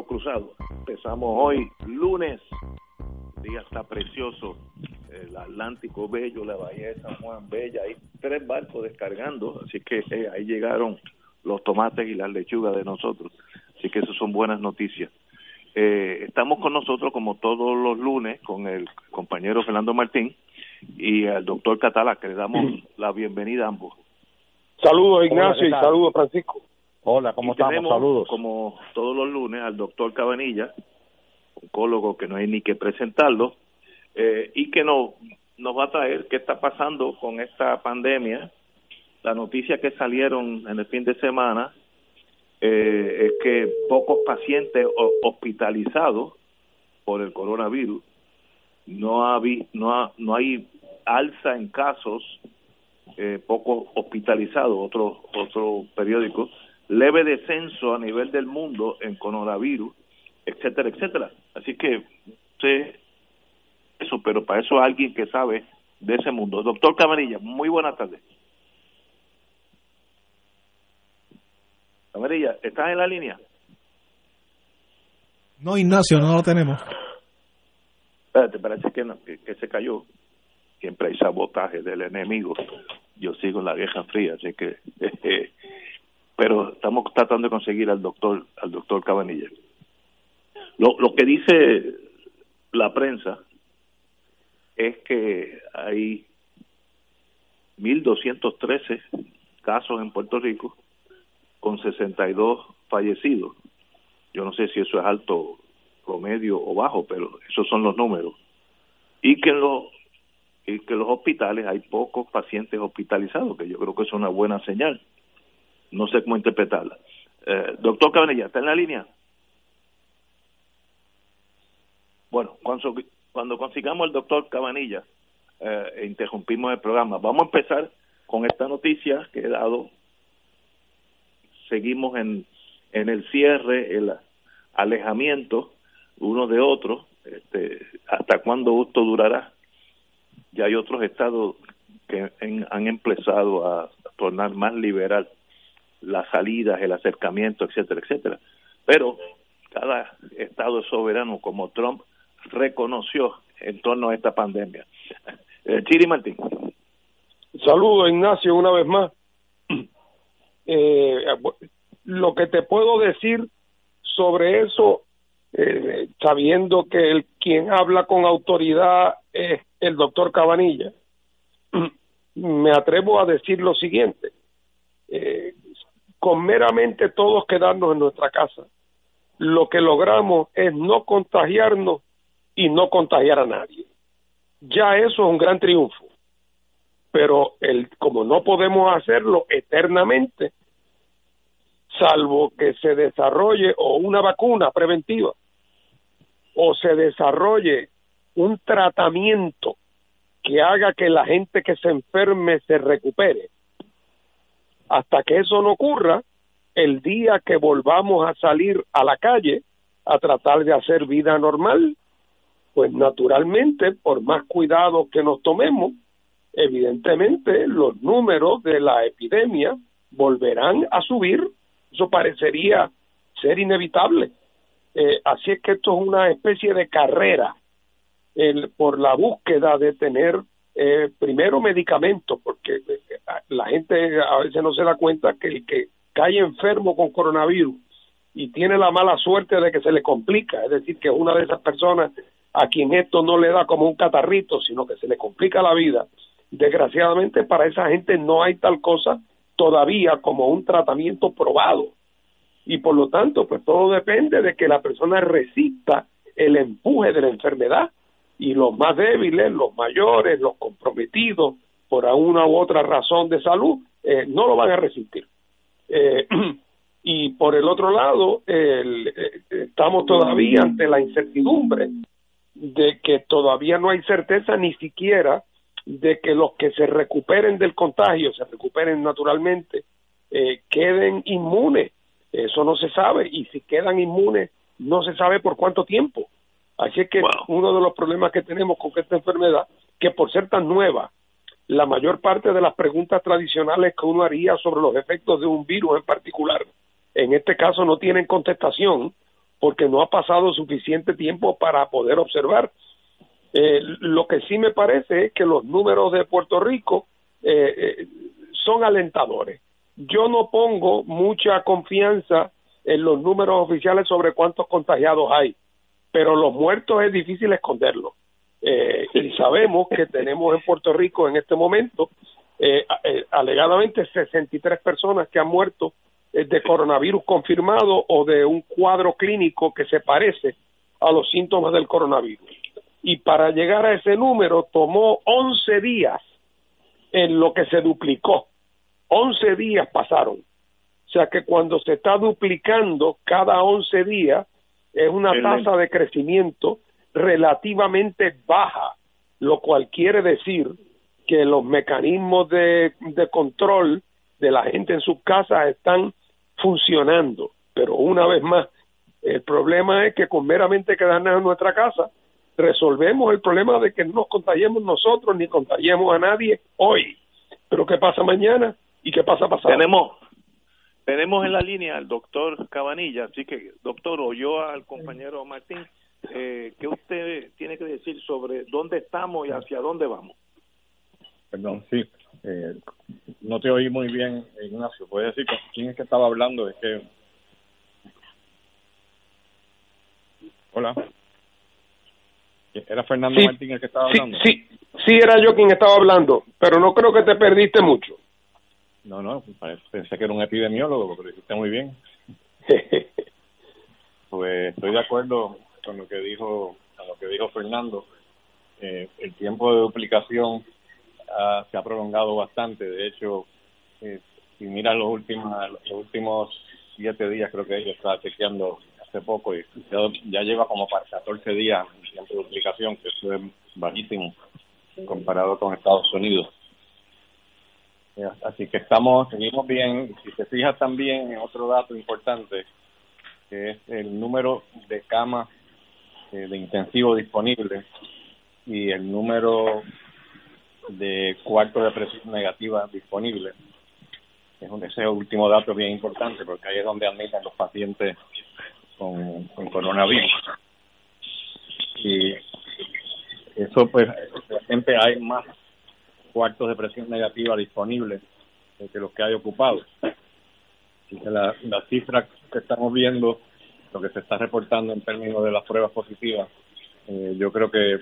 Fuego Cruzado. Empezamos hoy, lunes. El día está precioso. El Atlántico bello, la Bahía de San Juan bella. Hay tres barcos descargando, así que eh, ahí llegaron los tomates y las lechugas de nosotros. Así que eso son buenas noticias. Eh, estamos con nosotros, como todos los lunes, con el compañero Fernando Martín y al doctor Catala, que le damos la bienvenida a ambos. Saludos Ignacio y saludos Francisco. Hola, ¿cómo estamos? Saludos. Como todos los lunes, al doctor Cabanilla, oncólogo que no hay ni que presentarlo, eh, y que nos, nos va a traer qué está pasando con esta pandemia. La noticia que salieron en el fin de semana eh, es que pocos pacientes hospitalizados por el coronavirus, no, ha, no, no hay alza en casos, eh, pocos hospitalizados, otros otro periódicos, leve descenso a nivel del mundo en coronavirus, etcétera, etcétera. Así que, sé eso, pero para eso alguien que sabe de ese mundo. Doctor Camarilla, muy buenas tardes. Camarilla, ¿estás en la línea? No, Ignacio, no lo tenemos. Espérate, parece que, no, que, que se cayó. Siempre hay sabotaje del enemigo. Yo sigo en la vieja fría, así que pero estamos tratando de conseguir al doctor al doctor Cabanilla. Lo, lo que dice la prensa es que hay 1.213 casos en Puerto Rico con 62 fallecidos. Yo no sé si eso es alto, promedio o bajo, pero esos son los números. Y que en los, y que los hospitales hay pocos pacientes hospitalizados, que yo creo que es una buena señal no sé cómo interpretarla. Eh, doctor Cabanilla, ¿está en la línea? Bueno, cuando, cuando consigamos al doctor Cabanilla, eh, interrumpimos el programa. Vamos a empezar con esta noticia que he dado. Seguimos en, en el cierre, el alejamiento uno de otro. Este, ¿Hasta cuándo esto durará? Ya hay otros estados que han empezado a tornar más liberal las salidas, el acercamiento, etcétera, etcétera. Pero cada Estado soberano como Trump reconoció en torno a esta pandemia. Eh, Chiri Martín. Saludo, Ignacio, una vez más. Eh, lo que te puedo decir sobre eso, eh, sabiendo que el quien habla con autoridad es el doctor Cabanilla, me atrevo a decir lo siguiente. Eh, con meramente todos quedarnos en nuestra casa, lo que logramos es no contagiarnos y no contagiar a nadie. Ya eso es un gran triunfo. Pero el, como no podemos hacerlo eternamente, salvo que se desarrolle o una vacuna preventiva o se desarrolle un tratamiento que haga que la gente que se enferme se recupere, hasta que eso no ocurra, el día que volvamos a salir a la calle a tratar de hacer vida normal, pues naturalmente, por más cuidado que nos tomemos, evidentemente los números de la epidemia volverán a subir. Eso parecería ser inevitable. Eh, así es que esto es una especie de carrera el, por la búsqueda de tener eh, primero medicamentos, porque eh, la gente a veces no se da cuenta que el que cae enfermo con coronavirus y tiene la mala suerte de que se le complica, es decir, que es una de esas personas a quien esto no le da como un catarrito, sino que se le complica la vida, desgraciadamente para esa gente no hay tal cosa todavía como un tratamiento probado. Y por lo tanto, pues todo depende de que la persona resista el empuje de la enfermedad y los más débiles, los mayores, los comprometidos por una u otra razón de salud, eh, no lo van a resistir. Eh, Y por el otro lado, el, estamos todavía ante la incertidumbre de que todavía no hay certeza ni siquiera de que los que se recuperen del contagio, se recuperen naturalmente, eh, queden inmunes. Eso no se sabe y si quedan inmunes no se sabe por cuánto tiempo. Así que uno de los problemas que tenemos con esta enfermedad, que por ser tan nueva, la mayor parte de las preguntas tradicionales que uno haría sobre los efectos de un virus en particular, en este caso no tienen contestación porque no ha pasado suficiente tiempo para poder observar. Eh, lo que sí me parece es que los números de Puerto Rico eh, eh, son alentadores. Yo no pongo mucha confianza en los números oficiales sobre cuántos contagiados hay, pero los muertos es difícil esconderlos. y sabemos que tenemos en Puerto Rico en este momento alegadamente 63 personas que han muerto de coronavirus confirmado o de un cuadro clínico que se parece a los síntomas del coronavirus. Y para llegar a ese número tomó 11 días en lo que se duplicó. 11 días pasaron. O sea que cuando se está duplicando cada 11 días es una tasa de crecimiento relativamente baja, lo cual quiere decir que los mecanismos de, de control de la gente en sus casas están funcionando. Pero una vez más, el problema es que con meramente quedarnos en nuestra casa, resolvemos el problema de que no nos contagiemos nosotros ni contagiemos a nadie hoy. Pero ¿qué pasa mañana y qué pasa pasado? Tenemos, tenemos en la línea al doctor Cabanilla, así que, doctor, o yo al compañero Martín, eh, ¿qué usted tiene que decir sobre dónde estamos y hacia dónde vamos? Perdón, sí. Eh, no te oí muy bien, Ignacio. ¿Puedes decir quién es que estaba hablando? Es que... Hola. ¿Era Fernando Martín el que estaba hablando? Sí, sí, era yo quien estaba hablando, pero no creo que te perdiste mucho. No, no, pensé que era un epidemiólogo, porque lo dijiste muy bien. pues estoy de acuerdo con lo que dijo, con lo que dijo Fernando. Eh, el tiempo de duplicación se ha prolongado bastante. De hecho, eh, si miras los últimos, los últimos siete días, creo que yo estaba chequeando hace poco y ya, lleva como para 14 días en tiempo de duplicación, que eso es bajísimo comparado con Estados Unidos. Así que estamos, seguimos bien. Si te fijas también en otro dato importante, que es el número de camas eh, de intensivo disponibles y el número de cuartos de presión negativa disponibles. Es un, ese último dato bien importante porque ahí es donde admiten los pacientes con, coronavirus. Y eso pues siempre hay más cuartos de presión negativa disponibles que los que hay ocupados. La, la cifra que estamos viendo, lo que se está reportando en términos de las pruebas positivas, eh, yo creo que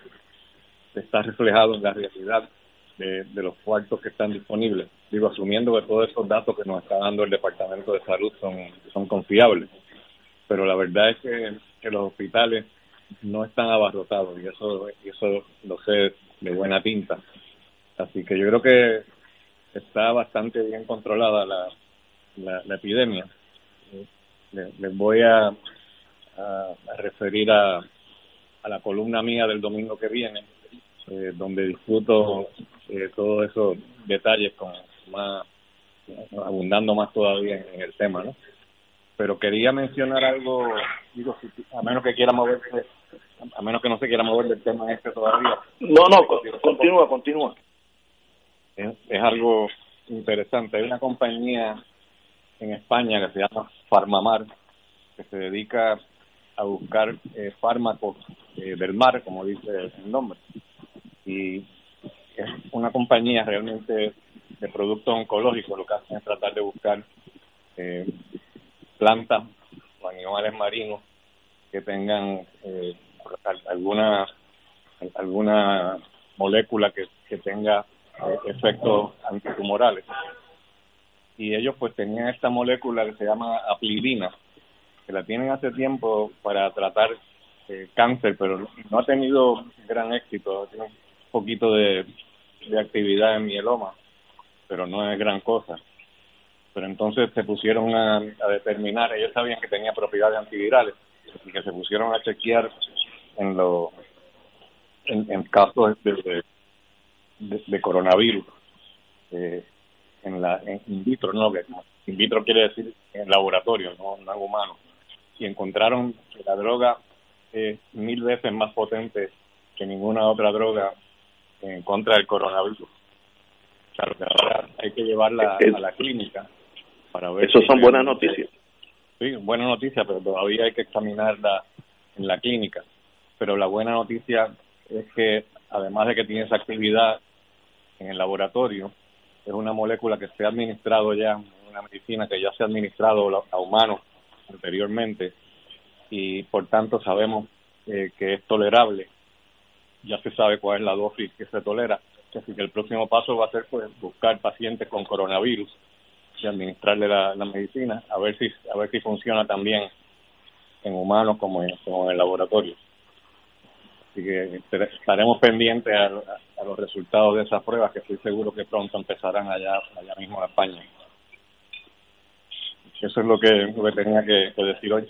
está reflejado en la realidad de, los cuartos que están disponibles. Digo, asumiendo que todos esos datos que nos está dando el Departamento de Salud son, son confiables. Pero la verdad es que, que los hospitales no están abarrotados y eso, y eso lo sé de buena tinta. Así que yo creo que está bastante bien controlada la, la, epidemia. Les, voy a, referir a, a la columna mía del domingo que viene, eh, donde disfruto eh, todos esos detalles con más abundando más todavía en, el tema, ¿no? Pero quería mencionar algo, digo, a menos que quiera moverse, a menos que no se quiera mover del tema este todavía. No, no, continúa, continúa. Es, algo interesante. Hay una compañía en España que se llama Farmamar, que se dedica a buscar eh, fármacos eh, del mar, como dice el nombre. Y es una compañía realmente de productos oncológicos, lo que hacen es tratar de buscar eh, plantas o animales marinos que tengan eh, alguna alguna molécula que, que tenga efectos antitumorales. Y ellos pues tenían esta molécula que se llama aplidina, que la tienen hace tiempo para tratar eh, cáncer, pero no ha tenido gran éxito, tiene un poquito de de actividad en mieloma, pero no es gran cosa. pero entonces se pusieron a, determinar, ellos sabían que tenía propiedades antivirales y que se pusieron a chequear en los en, casos de, coronavirus eh, en la en in vitro, no que in vitro quiere decir en laboratorio, no, no en humano, y encontraron que la droga es mil veces más potente que ninguna otra droga en contra del coronavirus. Claro que ahora hay que llevarla a la clínica para ver. Eso son buenas noticias. Sí, buena noticia, pero todavía hay que examinarla en la clínica. Pero la buena noticia es que además de que tiene esa actividad en el laboratorio, es una molécula que se ha administrado ya, una medicina que ya se ha administrado a humanos anteriormente y por tanto sabemos eh, que es tolerable. Ya se sabe cuál es la dosis que se tolera. Así que el próximo paso va a ser pues, buscar pacientes con coronavirus y administrarle la, medicina a ver si a ver si funciona también en humanos como en, el laboratorio. Así que estaremos pendientes a, los resultados de esas pruebas que estoy seguro que pronto empezarán allá allá mismo en España. Eso es lo que, tenía que decir hoy.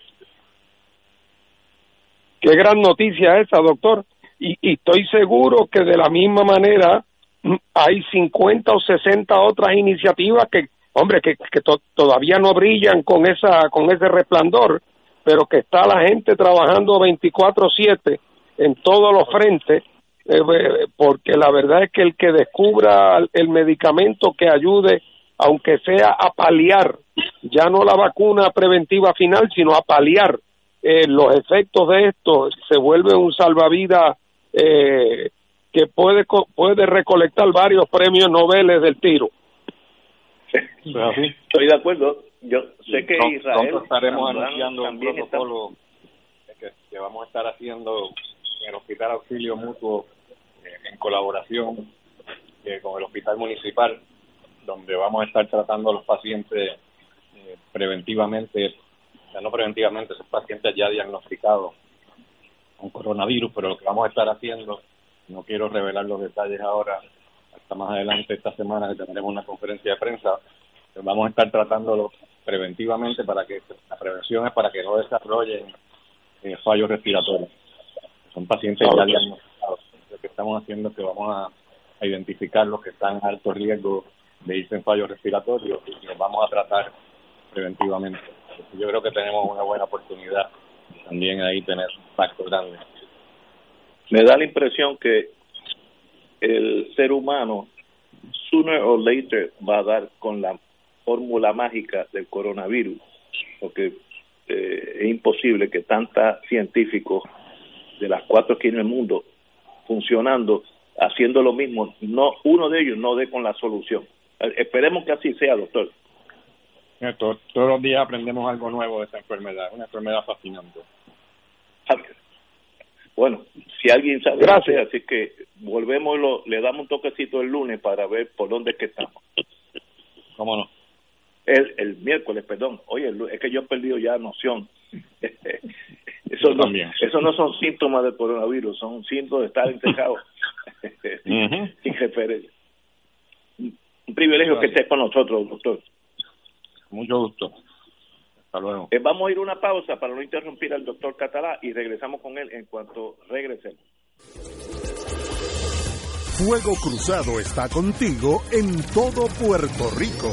Qué gran noticia esa, doctor. Y, estoy seguro que de la misma manera mm, hay 50 o 60 otras iniciativas que, hombre, que, que todavía no brillan con esa con ese resplandor, pero que está la gente trabajando 24/7 en todos los frentes, eh, eh, porque la verdad es que el que descubra el medicamento que ayude, aunque sea a paliar, ya no la vacuna preventiva final, sino a paliar eh, los efectos de esto se vuelve un salvavidas eh, que puede puede recolectar varios premios Nobel del tiro. Estoy de acuerdo. Yo sé que Israel estaremos anunciando un protocolo que, vamos a estar haciendo en el Hospital Auxilio Mutuo eh, en colaboración eh, con el Hospital Municipal, donde vamos a estar tratando a los pacientes preventivamente no preventivamente, esos pacientes ya diagnosticados con coronavirus, pero lo que vamos a estar haciendo, no quiero revelar los detalles ahora, hasta más adelante esta semana que tendremos una conferencia de prensa, vamos a estar tratándolo preventivamente para que la prevención es para que no desarrollen eh, fallos respiratorios. Son pacientes ya diagnosticados. Lo que estamos haciendo es que vamos a, identificar los que están en alto riesgo de irse en fallos respiratorios y los vamos a tratar preventivamente yo creo que tenemos una buena oportunidad también ahí tener un pacto grande. Me da la impresión que el ser humano, sooner or later, va a dar con la fórmula mágica del coronavirus, porque eh, es imposible que tantos científicos de las cuatro esquinas del mundo funcionando, haciendo lo mismo, no uno de ellos no dé con la solución. Esperemos que así sea, doctor. Todos, los días aprendemos algo nuevo de esta enfermedad, una enfermedad fascinante. Bueno, si alguien sabe, gracias. Así que volvemos, y lo, le damos un toquecito el lunes para ver por dónde es que estamos. ¿Cómo no? El, el miércoles, perdón. Oye, es que yo he perdido ya noción. eso, no, eso no son síntomas del coronavirus, son síntomas de estar encejado. Sin referencia. Un privilegio que esté con nosotros, doctor. Mucho gusto. Hasta luego. Eh, vamos a ir a una pausa para no interrumpir al doctor Catalá y regresamos con él en cuanto regresemos. Fuego Cruzado está contigo en todo Puerto Rico.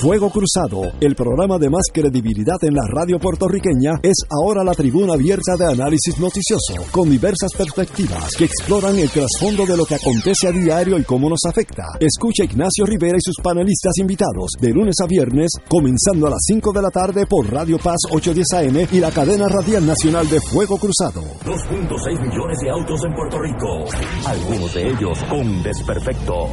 Fuego Cruzado, el programa de más credibilidad en la radio puertorriqueña, es ahora la tribuna abierta de análisis noticioso, con diversas perspectivas que exploran el trasfondo de lo que acontece a diario y cómo nos afecta. Escucha Ignacio Rivera y sus panelistas invitados de lunes a viernes, comenzando a las 5 de la tarde por Radio Paz 810 AM y la cadena radial nacional de Fuego Cruzado. 2.6 millones de autos en Puerto Rico, algunos de ellos con desperfectos.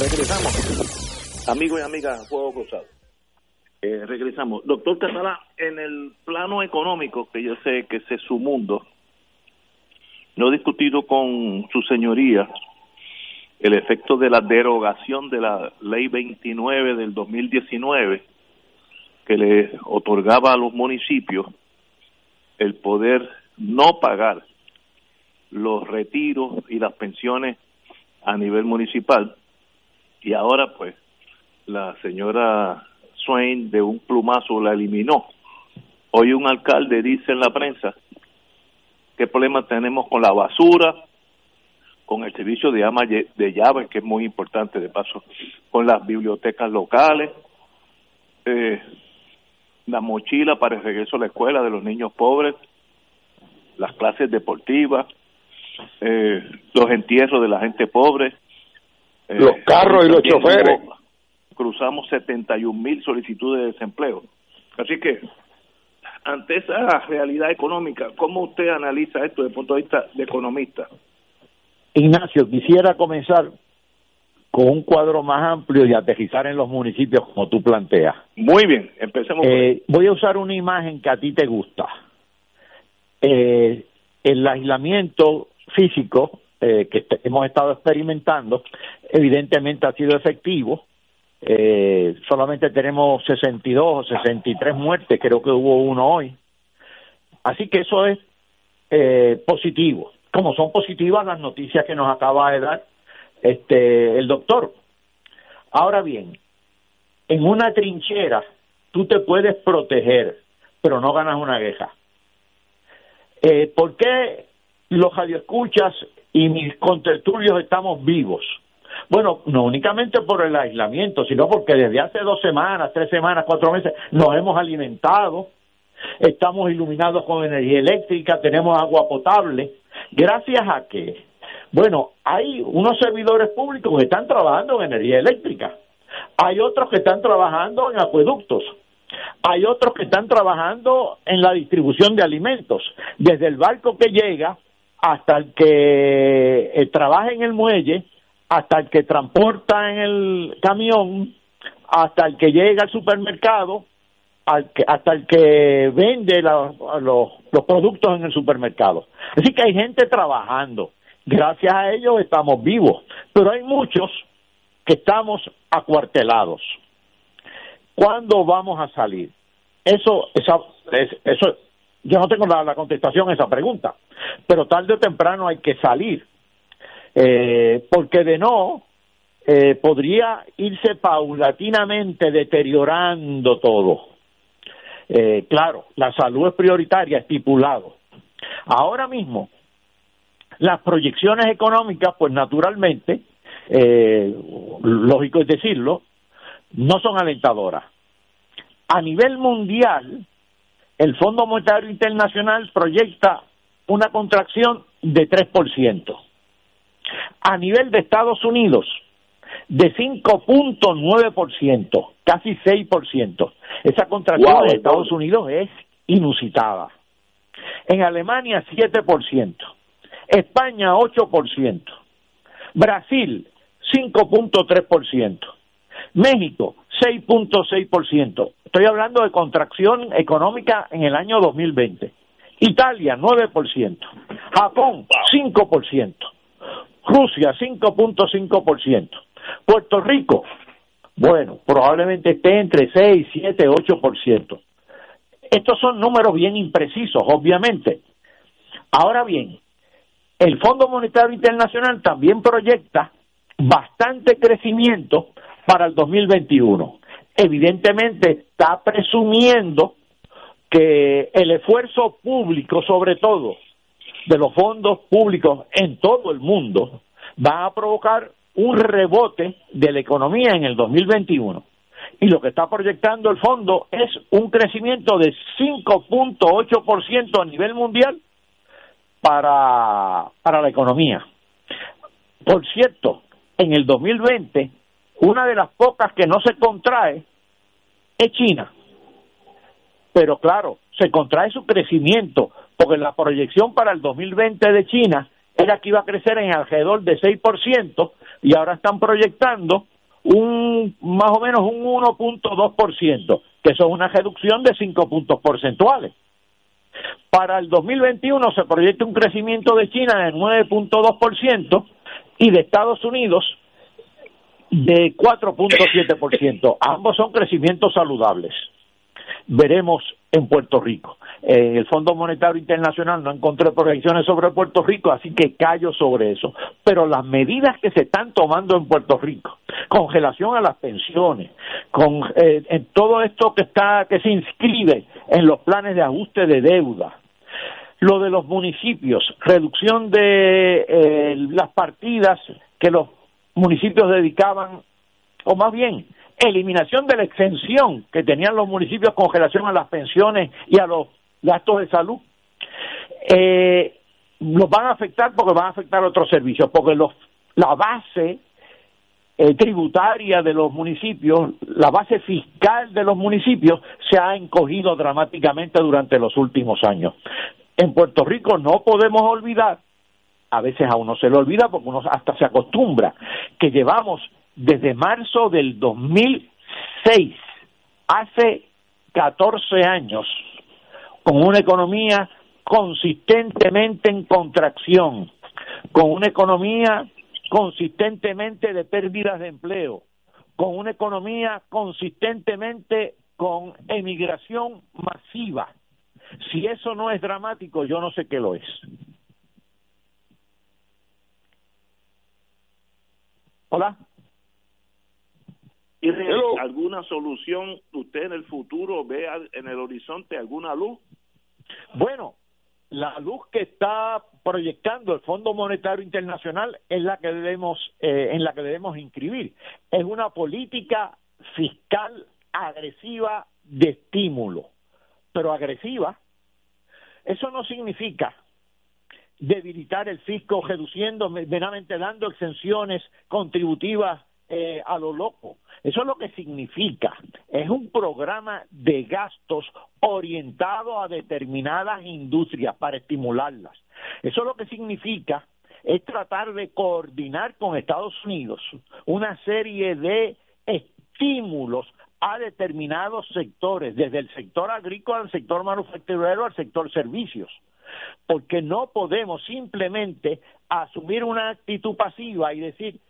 Regresamos. Amigos y amigas, Juego Cruzado. Eh, regresamos. Doctor Catalá, en el plano económico, que yo sé que ese es su mundo, no he discutido con su señoría el efecto de la derogación de la ley 29 del 2019 que le otorgaba a los municipios el poder no pagar los retiros y las pensiones a nivel municipal y ahora pues la señora Swain de un plumazo la eliminó. Hoy un alcalde dice en la prensa qué problema tenemos con la basura, con el servicio de ama de llaves, que es muy importante de paso, con las bibliotecas locales, eh, la mochila para el regreso a la escuela de los niños pobres, las clases deportivas, eh, los entierros de la gente pobre, eh, los carros y los choferes. Cruzamos 71 mil solicitudes de desempleo. Así que, ante esa realidad económica, ¿cómo usted analiza esto desde el punto de vista de economista? Ignacio, quisiera comenzar con un cuadro más amplio y aterrizar en los municipios como tú planteas. Muy bien, empecemos. Eh, voy a usar una imagen que a ti te gusta. Eh, el aislamiento físico eh, que hemos estado experimentando, evidentemente ha sido efectivo. Eh, solamente tenemos 62 o 63 muertes, creo que hubo uno hoy. Así que eso es eh, positivo. Como son positivas las noticias que nos acaba de dar este el doctor. Ahora bien, en una trinchera tú te puedes proteger, pero no ganas una guerra. Eh, ¿Por qué los radioescuchas y mis contertulios estamos vivos. Bueno, no únicamente por el aislamiento, sino porque desde hace dos semanas, tres semanas, cuatro meses nos hemos alimentado, estamos iluminados con energía eléctrica, tenemos agua potable. ¿Gracias a qué? Bueno, hay unos servidores públicos que están trabajando en energía eléctrica, hay otros que están trabajando en acueductos, hay otros que están trabajando en la distribución de alimentos, desde el barco que llega hasta el que eh, trabaja en el muelle, hasta el que transporta en el camión, hasta el que llega al supermercado, hasta el que vende los, productos en el supermercado. Así que hay gente trabajando. Gracias a ellos estamos vivos, pero hay muchos que estamos acuartelados. ¿Cuándo vamos a salir? Eso, eso, yo no tengo la contestación a esa pregunta pero tarde o temprano hay que salir, eh, porque de no, eh, podría irse paulatinamente deteriorando todo. Eh, claro, la salud es prioritaria, estipulado. Ahora mismo, las proyecciones económicas, pues naturalmente, lógico es decirlo, no son alentadoras. A nivel mundial, el Fondo Monetario Internacional proyecta una contracción de 3%. A nivel de Estados Unidos, de 5.9%, casi 6%. Esa contracción de Estados Unidos es inusitada. En Alemania, 7%. España, 8%. Brasil, 5.3%. México, 6.6%. Estoy hablando de contracción económica en el año 2020. Italia, 9%. Japón, 5%. Rusia, 5.5%. Puerto Rico, bueno, probablemente esté entre 6, 7, 8%. Estos son números bien imprecisos, obviamente. Ahora bien, el Fondo Monetario Internacional también proyecta bastante crecimiento para el 2021. Evidentemente está presumiendo que el esfuerzo público, sobre todo de los fondos públicos en todo el mundo, va a provocar un rebote de la economía en el 2021. Y lo que está proyectando el fondo es un crecimiento de 5.8% a nivel mundial para, para la economía. Por cierto, en el 2020, una de las pocas que no se contrae es China. Pero claro, se contrae su crecimiento, porque la proyección para el 2020 de China era que iba a crecer en alrededor de 6% y ahora están proyectando un más o menos un 1.2%, que eso es una reducción de 5 puntos porcentuales. Para el 2021 se proyecta un crecimiento de China de 9.2% y de Estados Unidos de 4.7%. Ambos son crecimientos saludables. Veremos en Puerto Rico. En el Fondo Monetario Internacional no encontré proyecciones sobre Puerto Rico, así que callo sobre eso. Pero las medidas que se están tomando en Puerto Rico, congelación a las pensiones, con eh, en todo esto que está que se inscribe en los planes de ajuste de deuda, lo de los municipios, reducción de eh, las partidas que los municipios dedicaban, o más bien, eliminación de la exención que tenían los municipios con relación a las pensiones y a los gastos de salud, eh, los van a afectar porque van a afectar otros servicios, porque los, la base eh, tributaria de los municipios, la base fiscal de los municipios se ha encogido dramáticamente durante los últimos años. En Puerto Rico no podemos olvidar, a veces a uno se le olvida porque uno hasta se acostumbra, que llevamos desde marzo del 2006, hace 14 años, con una economía consistentemente en contracción, con una economía consistentemente de pérdidas de empleo, con una economía consistentemente con emigración masiva. Si eso no es dramático, yo no sé qué lo es. Hola. ¿Y alguna solución usted en el futuro ve en el horizonte alguna luz? Bueno, la luz que está proyectando el Fondo Monetario Internacional es la que debemos eh, en la que debemos inscribir. Es una política fiscal agresiva de estímulo, pero agresiva. Eso no significa debilitar el fisco, reduciendo, meramente dando exenciones contributivas eh, a lo loco. Eso es lo que significa. Es un programa de gastos orientado a determinadas industrias para estimularlas. Eso es lo que significa es tratar de coordinar con Estados Unidos una serie de estímulos a determinados sectores, desde el sector agrícola al sector manufacturero al sector servicios, porque no podemos simplemente asumir una actitud pasiva y decir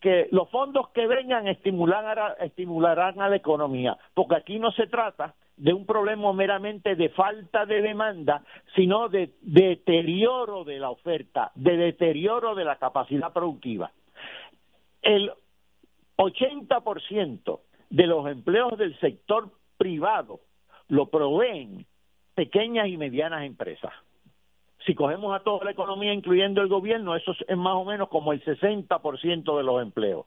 que los fondos que vengan estimularán a la economía, porque aquí no se trata de un problema meramente de falta de demanda, sino de deterioro de la oferta, de deterioro de la capacidad productiva. El 80% de los empleos del sector privado lo proveen pequeñas y medianas empresas. Si cogemos a toda la economía, incluyendo el gobierno, eso es más o menos como el 60% de los empleos.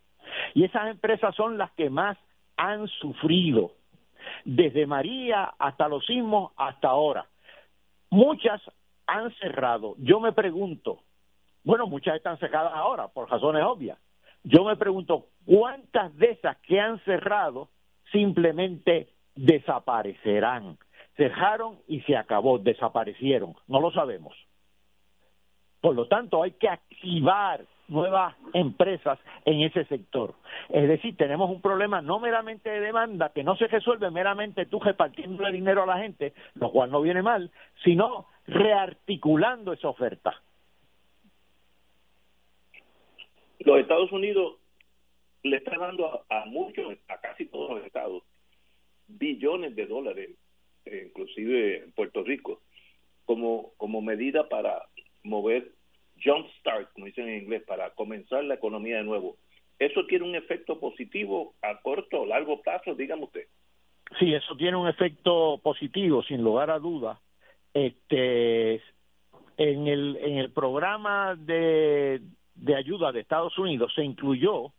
Y esas empresas son las que más han sufrido, desde María hasta los sismos hasta ahora. Muchas han cerrado. Yo me pregunto, bueno, muchas están cerradas ahora, por razones obvias. Yo me pregunto, ¿cuántas de esas que han cerrado simplemente desaparecerán? Cerraron y se acabó, desaparecieron, no lo sabemos. Por lo tanto, hay que activar nuevas empresas en ese sector. Es decir, tenemos un problema no meramente de demanda, que no se resuelve meramente tú repartiendo el dinero a la gente, lo cual no viene mal, sino rearticulando esa oferta. Los Estados Unidos le están dando a, muchos, a casi todos los estados, billones de dólares, inclusive en Puerto Rico, como, como medida para mover jump start, como dicen en inglés, para comenzar la economía de nuevo. ¿Eso tiene un efecto positivo a corto o largo plazo? Dígame usted. Sí, eso tiene un efecto positivo, sin lugar a dudas. Este, en el, en el programa de, de ayuda de Estados Unidos se incluyó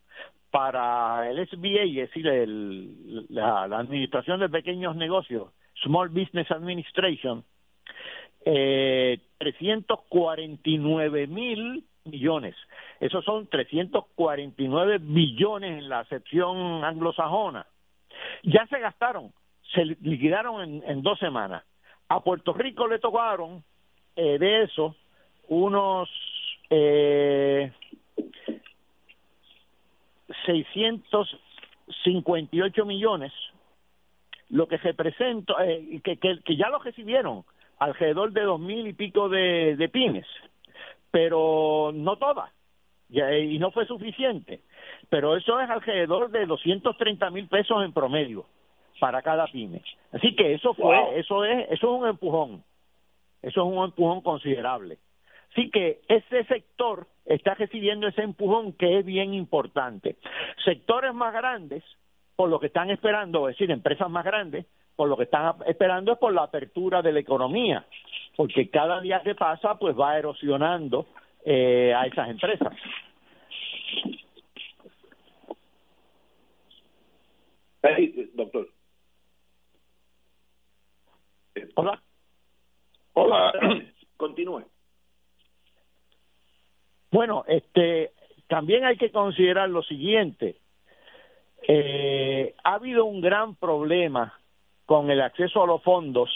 para el SBA, es decir, el, la Administración de Pequeños Negocios, Small Business Administration, eh, 349 mil millones. Esos son 349 billones en la acepción anglosajona. Ya se gastaron, se liquidaron en, en dos semanas. A Puerto Rico le tocaron eh, de eso unos eh, 658 millones, lo que representa, eh, que, que, que ya lo recibieron alrededor de dos mil y pico de, de pymes, pero no todas, y no fue suficiente. Pero eso es alrededor de 230 mil pesos en promedio para cada pyme. Así que eso fue, eso es, eso es un empujón, eso es un empujón considerable. Así que ese sector está recibiendo ese empujón que es bien importante. Sectores más grandes, por lo que están esperando, es decir, empresas más grandes, por lo que están esperando es por la apertura de la economía, porque cada día que pasa pues va erosionando eh, a esas empresas. doctor. Hola. Hola. Continúe. Bueno, este, también hay que considerar lo siguiente. Eh, ha habido un gran problema con el acceso a los fondos,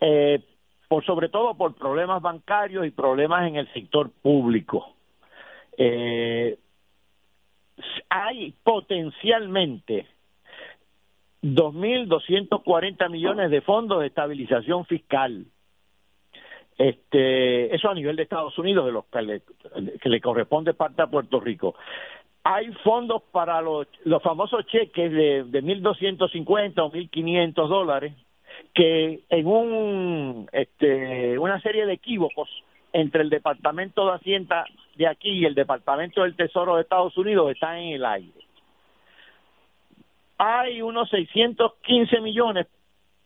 eh, por sobre todo por problemas bancarios y problemas en el sector público. Eh, hay potencialmente 2.240 millones de fondos de estabilización fiscal. Este, eso a nivel de Estados Unidos, de los que le, que le corresponde parte a Puerto Rico hay fondos para los, los famosos cheques de, de 1.250 o 1.500 dólares que en un este una serie de equívocos entre el Departamento de Hacienda de aquí y el Departamento del Tesoro de Estados Unidos están en el aire. Hay unos 615 millones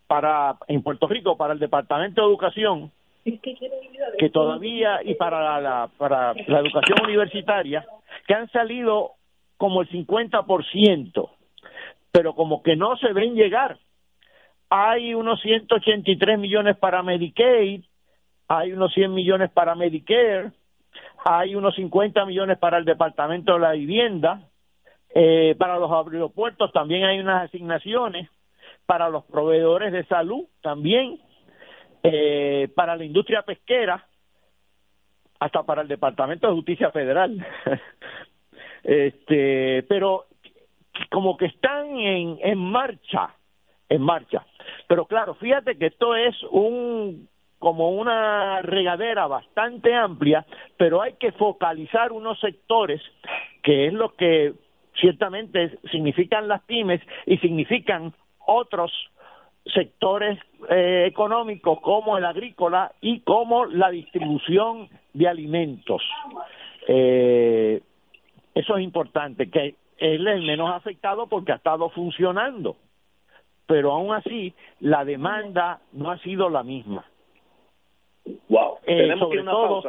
para en Puerto Rico para el Departamento de Educación que todavía y para la para la educación universitaria que han salido como el 50%, pero como que no se ven llegar. Hay unos 183 millones para Medicaid, hay unos 100 millones para Medicare, hay unos 50 millones para el Departamento de la Vivienda, eh, para los aeropuertos también hay unas asignaciones, para los proveedores de salud también, eh, para la industria pesquera, hasta para el Departamento de Justicia Federal. este, pero como que están en, en marcha, en marcha. Pero claro, fíjate que esto es un como una regadera bastante amplia, pero hay que focalizar unos sectores que es lo que ciertamente significan las pymes y significan otros sectores eh, económicos como el agrícola y como la distribución de alimentos. Eh, eso es importante, que es el menos afectado porque ha estado funcionando, pero aún así la demanda no ha sido la misma. Wow. Eh, sobre todo,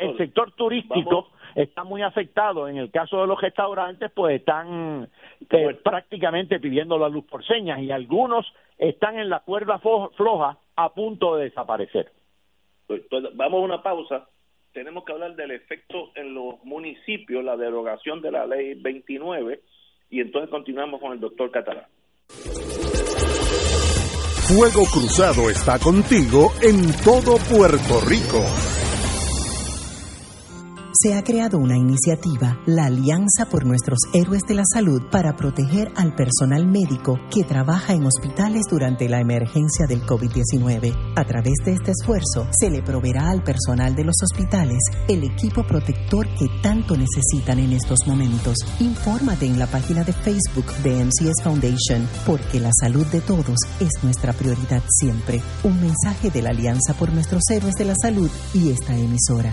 el sector turístico está muy afectado. En el caso de los restaurantes, pues están eh, prácticamente pidiendo la luz por señas y algunos están en la cuerda floja a punto de desaparecer. Pues, pues, vamos a una pausa. Tenemos que hablar del efecto en los municipios, la derogación de la ley 29 y entonces continuamos con el doctor Catalán. Fuego Cruzado está contigo en todo Puerto Rico. Se ha creado una iniciativa, la Alianza por Nuestros Héroes de la Salud, para proteger al personal médico que trabaja en hospitales durante la emergencia del COVID-19. A través de este esfuerzo, se le proveerá al personal de los hospitales el equipo protector que tanto necesitan en estos momentos. Infórmate en la página de Facebook de MCS Foundation, porque la salud de todos es nuestra prioridad siempre. Un mensaje de la Alianza por Nuestros Héroes de la Salud y esta emisora.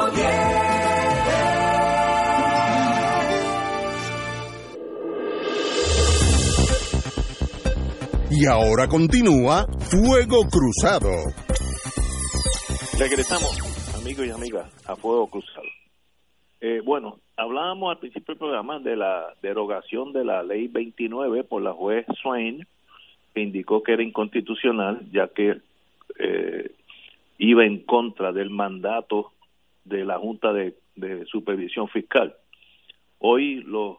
Y ahora continúa Fuego Cruzado. Regresamos, amigos y amigas, a Fuego Cruzado. Eh, bueno, hablábamos al principio del programa de la derogación de la ley 29 por la juez Swain, que indicó que era inconstitucional, ya que eh, iba en contra del mandato de la Junta de, Supervisión Fiscal. Hoy los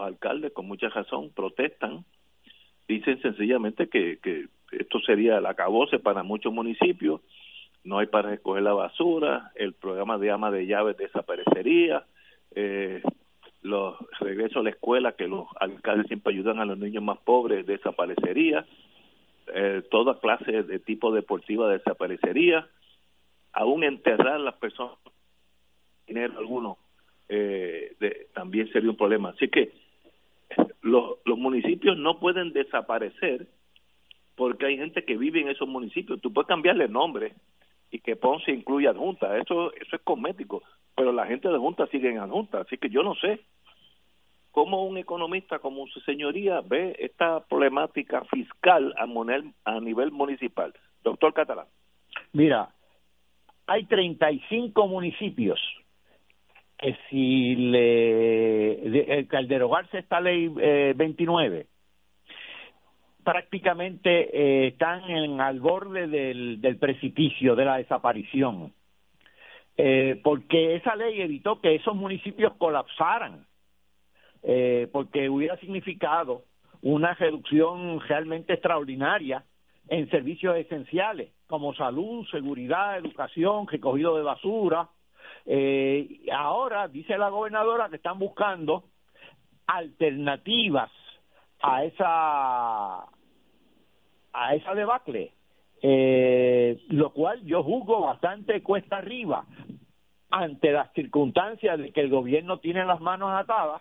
alcaldes, con mucha razón, protestan dicen sencillamente que, que esto sería el acabose para muchos municipios, no hay para recoger la basura, el programa de ama de llaves desaparecería, eh, los regresos a la escuela que los alcaldes siempre ayudan a los niños más pobres desaparecería, eh, toda clase de tipo deportiva desaparecería, aún enterrar las personas dinero alguno eh, también sería un problema. Así que los, los municipios no pueden desaparecer porque hay gente que vive en esos municipios. Tú puedes cambiarle nombre y que Ponce incluya adjunta. Eso, eso es cosmético, pero la gente de Junta sigue en adjunta. Así que yo no sé cómo un economista como su señoría ve esta problemática fiscal a, a nivel municipal. Doctor Catalán. Mira, hay 35 municipios que si le eh, al derogarse esta ley eh, 29 prácticamente eh, están en al borde del, del precipicio de la desaparición. Eh, porque esa ley evitó que esos municipios colapsaran eh, porque hubiera significado una reducción realmente extraordinaria en servicios esenciales como salud, seguridad, educación, recogido de basura, eh, ahora dice la gobernadora que están buscando alternativas a esa a esa debacle, eh, lo cual yo juzgo bastante cuesta arriba ante las circunstancias de que el gobierno tiene las manos atadas,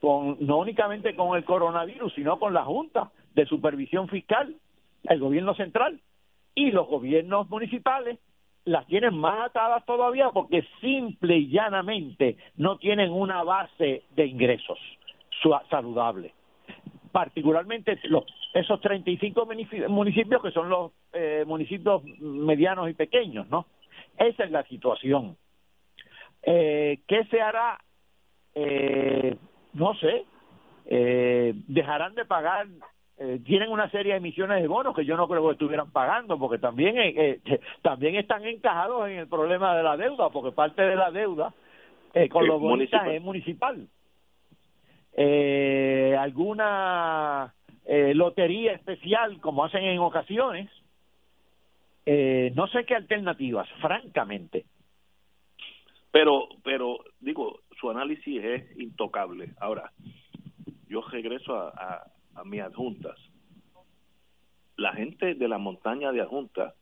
con, no únicamente con el coronavirus, sino con la Junta de Supervisión Fiscal, el gobierno central y los gobiernos municipales las tienen más atadas todavía porque simple y llanamente no tienen una base de ingresos saludable. particularmente los, esos 35 municipios que son los eh, municipios medianos y pequeños, ¿no? Esa es la situación. Eh, ¿Qué se hará? Eh, no sé. Eh, dejarán de pagar eh, tienen una serie de emisiones de bonos que yo no creo que estuvieran pagando porque también eh, también están encajados en el problema de la deuda porque parte de la deuda con los bonistas es municipal. Eh, alguna eh, lotería especial como hacen en ocasiones eh, no sé qué alternativas francamente. Pero pero digo su análisis es intocable. Ahora yo regreso a, a, a mis adjuntas la gente de la montaña de adjuntas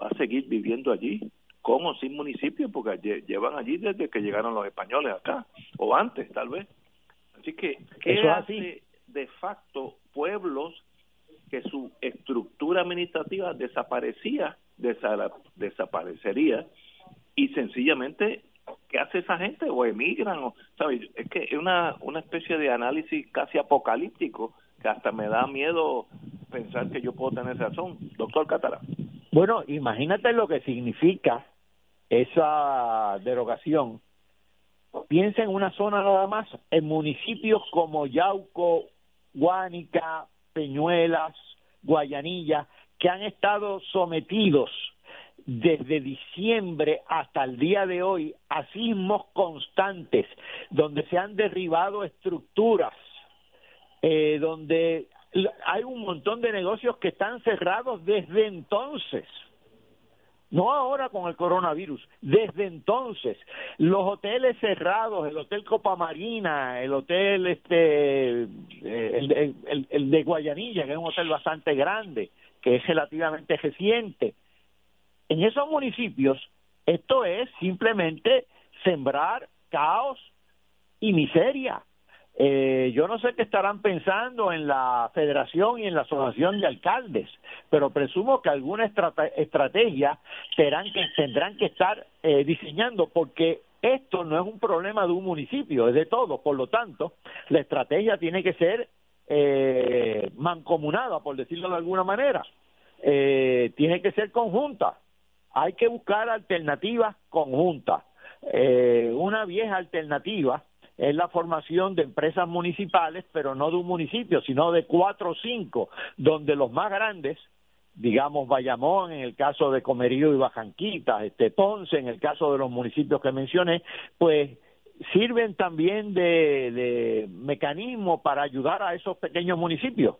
va a seguir viviendo allí con o sin municipio porque llevan allí desde que llegaron los españoles acá o antes tal vez Así que, ¿qué hace de facto pueblos que su estructura administrativa desaparecía, desaparecería y sencillamente ¿qué hace esa gente? O emigran, o, ¿sabes? Es que es una, una especie de análisis casi apocalíptico que hasta me da miedo pensar que yo puedo tener razón. Doctor Catara. Bueno, imagínate lo que significa esa derogación Piensa en una zona nada más, en municipios como Yauco, Guánica, Peñuelas, Guayanilla, que han estado sometidos desde diciembre hasta el día de hoy a sismos constantes, donde se han derribado estructuras, eh, donde hay un montón de negocios que están cerrados desde entonces no ahora con el coronavirus, desde entonces, los hoteles cerrados, el Hotel Copa Marina, el hotel este, eh, el, el, de Guayanilla, que es un hotel bastante grande, que es relativamente reciente. En esos municipios, esto es simplemente sembrar caos y miseria. Eh, yo no sé qué estarán pensando en la federación y en la asociación de alcaldes, pero presumo que alguna estrategia tendrán que, estar eh, diseñando porque esto no es un problema de un municipio, es de todos. Por lo tanto, la estrategia tiene que ser eh, mancomunada, por decirlo de alguna manera. Eh, tiene que ser conjunta. Hay que buscar alternativas conjuntas. Eh, una vieja alternativa es la formación de empresas municipales, pero no de un municipio, sino de cuatro o cinco, donde los más grandes, digamos Bayamón en el caso de Comerío y Bajanquita, este Ponce en el caso de los municipios que mencioné, pues sirven también de, de mecanismo para ayudar a esos pequeños municipios,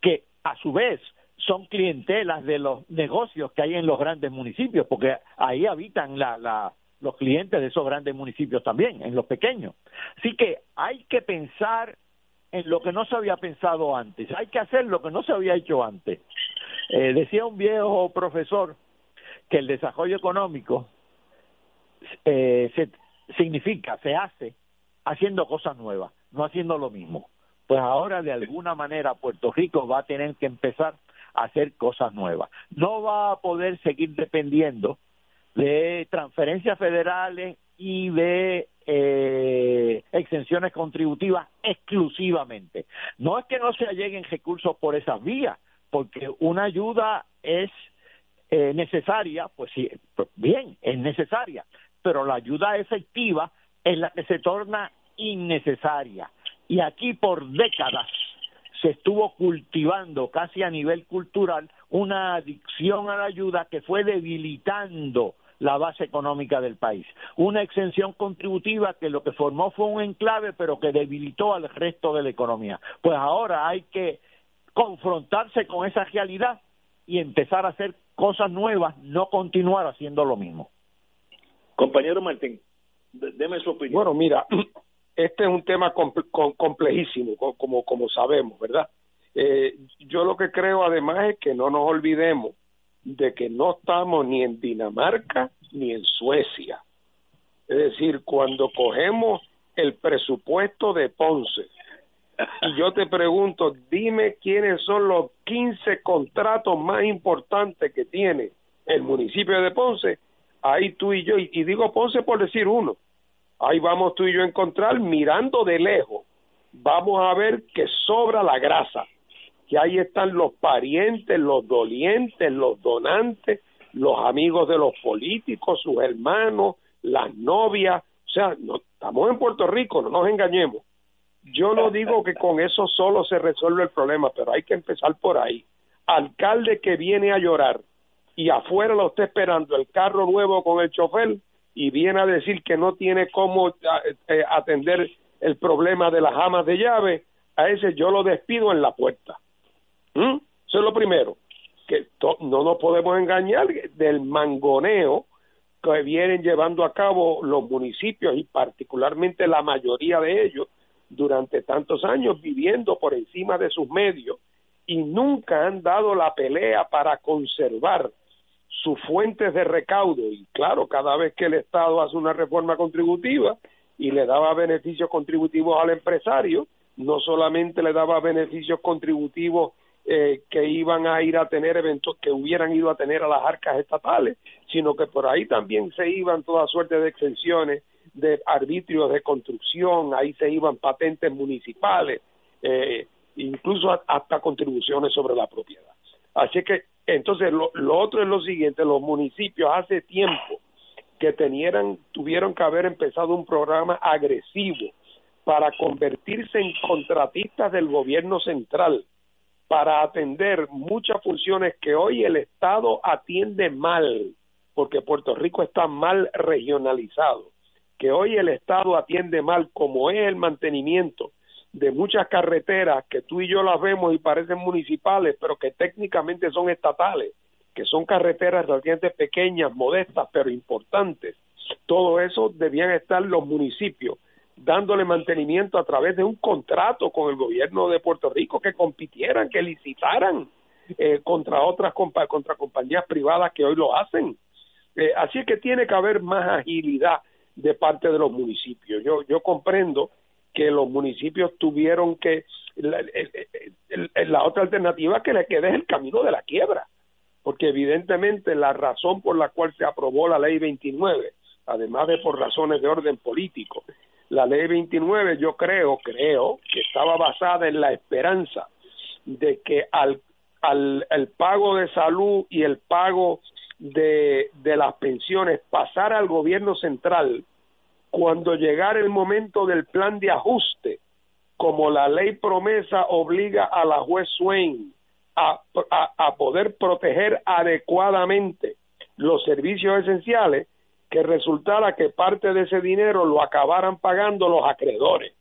que a su vez son clientelas de los negocios que hay en los grandes municipios, porque ahí habitan la, la, los clientes de esos grandes municipios también, en los pequeños. Así que hay que pensar en lo que no se había pensado antes, hay que hacer lo que no se había hecho antes. Eh, decía un viejo profesor que el desarrollo económico eh, se, significa, se hace haciendo cosas nuevas, no haciendo lo mismo. Pues ahora de alguna manera Puerto Rico va a tener que empezar a hacer cosas nuevas. No va a poder seguir dependiendo de transferencias federales y de eh, exenciones contributivas exclusivamente. No es que no se lleguen recursos por esas vías, porque una ayuda es eh, necesaria, pues sí, pues bien, es necesaria, pero la ayuda efectiva es la que se torna innecesaria. Y aquí por décadas se estuvo cultivando casi a nivel cultural una adicción a la ayuda que fue debilitando la base económica del país. Una exención contributiva que lo que formó fue un enclave, pero que debilitó al resto de la economía. Pues ahora hay que confrontarse con esa realidad y empezar a hacer cosas nuevas, no continuar haciendo lo mismo. Compañero Martín, deme su opinión. Bueno, mira, este es un tema complejísimo, como, como sabemos, ¿verdad? Eh, yo lo que creo además es que no nos olvidemos de que no estamos ni en Dinamarca ni en Suecia. Es decir, cuando cogemos el presupuesto de Ponce y yo te pregunto, dime quiénes son los 15 contratos más importantes que tiene el municipio de Ponce, ahí tú y yo, y, digo Ponce por decir uno, ahí vamos tú y yo a encontrar mirando de lejos vamos a ver que sobra la grasa, que ahí están los parientes, los dolientes, los donantes, los amigos de los políticos, sus hermanos, las novias, o sea, no, estamos en Puerto Rico, no nos engañemos. Yo no digo que con eso solo se resuelve el problema, pero hay que empezar por ahí. Alcalde que viene a llorar y afuera lo está esperando el carro nuevo con el chofer y viene a decir que no tiene cómo eh, eh, atender el problema de las amas de llave, a ese yo lo despido en la puerta. ¿Mm? Eso es lo primero, que no nos podemos engañar del mangoneo que vienen llevando a cabo los municipios y particularmente la mayoría de ellos durante tantos años viviendo por encima de sus medios y nunca han dado la pelea para conservar sus fuentes de recaudo y claro, cada vez que el Estado hace una reforma contributiva y le daba beneficios contributivos al empresario, no solamente le daba beneficios contributivos eh, que iban a ir a tener eventos que hubieran ido a tener a las arcas estatales, sino que por ahí también se iban toda suerte de exenciones de arbitrios de construcción, ahí se iban patentes municipales, eh, incluso hasta contribuciones sobre la propiedad. Así que entonces lo, lo otro es lo siguiente, los municipios hace tiempo que tenieran, tuvieron que haber empezado un programa agresivo para convertirse en contratistas del gobierno central, para atender muchas funciones que hoy el Estado atiende mal, porque Puerto Rico está mal regionalizado, que hoy el Estado atiende mal, como es el mantenimiento de muchas carreteras que tú y yo las vemos y parecen municipales, pero que técnicamente son estatales, que son carreteras relativamente pequeñas, modestas, pero importantes. Todo eso debían estar los municipios dándole mantenimiento a través de un contrato con el gobierno de Puerto Rico que compitieran, que licitaran eh, contra otras contra compañías privadas que hoy lo hacen. Eh, así que tiene que haber más agilidad de parte de los municipios. Yo yo comprendo que los municipios tuvieron que la, la otra alternativa que le quede es el camino de la quiebra porque evidentemente la razón por la cual se aprobó la ley 29, además de por razones de orden político, la ley 29 yo creo, creo que estaba basada en la esperanza de que al, al el pago de salud y el pago de, de las pensiones pasara al gobierno central cuando llegara el momento del plan de ajuste, como la ley promesa obliga a la juez Swain a, poder proteger adecuadamente los servicios esenciales, que resultara que parte de ese dinero lo acabaran pagando los acreedores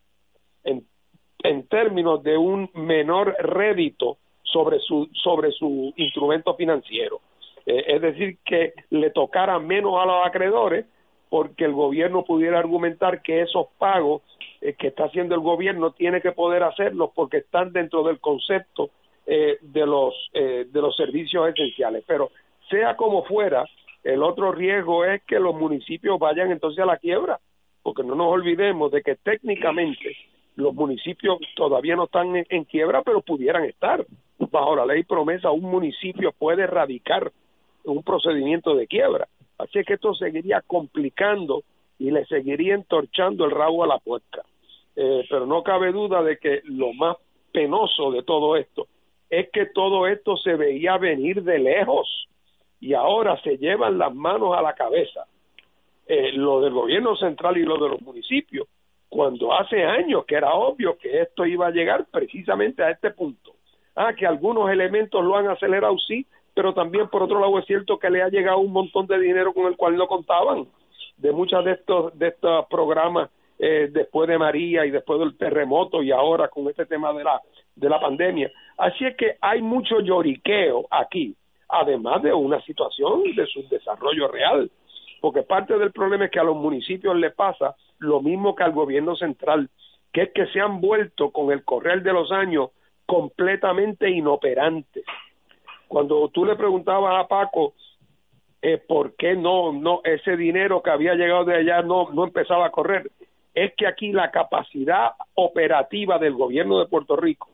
en, en términos de un menor rédito sobre su, sobre su instrumento financiero. Eh, es decir, que le tocara menos a los acreedores porque el gobierno pudiera argumentar que esos pagos eh, que está haciendo el gobierno tiene que poder hacerlos porque están dentro del concepto eh, de los de los servicios esenciales pero sea como fuera el otro riesgo es que los municipios vayan entonces a la quiebra porque no nos olvidemos de que técnicamente los municipios todavía no están en, quiebra pero pudieran estar. Bajo la ley promesa un municipio puede erradicar un procedimiento de quiebra. Así que esto seguiría complicando y le seguiría entorchando el rabo a la puerta. Eh, pero no cabe duda de que lo más penoso de todo esto es que todo esto se veía venir de lejos y ahora se llevan las manos a la cabeza eh, lo del gobierno central y lo de los municipios, cuando hace años que era obvio que esto iba a llegar precisamente a este punto. Ah, que algunos elementos lo han acelerado, sí, pero también por otro lado es cierto que le ha llegado un montón de dinero con el cual no contaban de muchos de estos de estos programas eh, después de María y después del terremoto y ahora con este tema de la de la pandemia. Así es que hay mucho lloriqueo aquí, además de una situación de su desarrollo real, porque parte del problema es que a los municipios le pasa lo mismo que al gobierno central, que es que se han vuelto con el correr de los años completamente inoperantes. Cuando tú le preguntabas a Paco eh, por qué no, no ese dinero que había llegado de allá no, no empezaba a correr, es que aquí la capacidad operativa del gobierno de Puerto Rico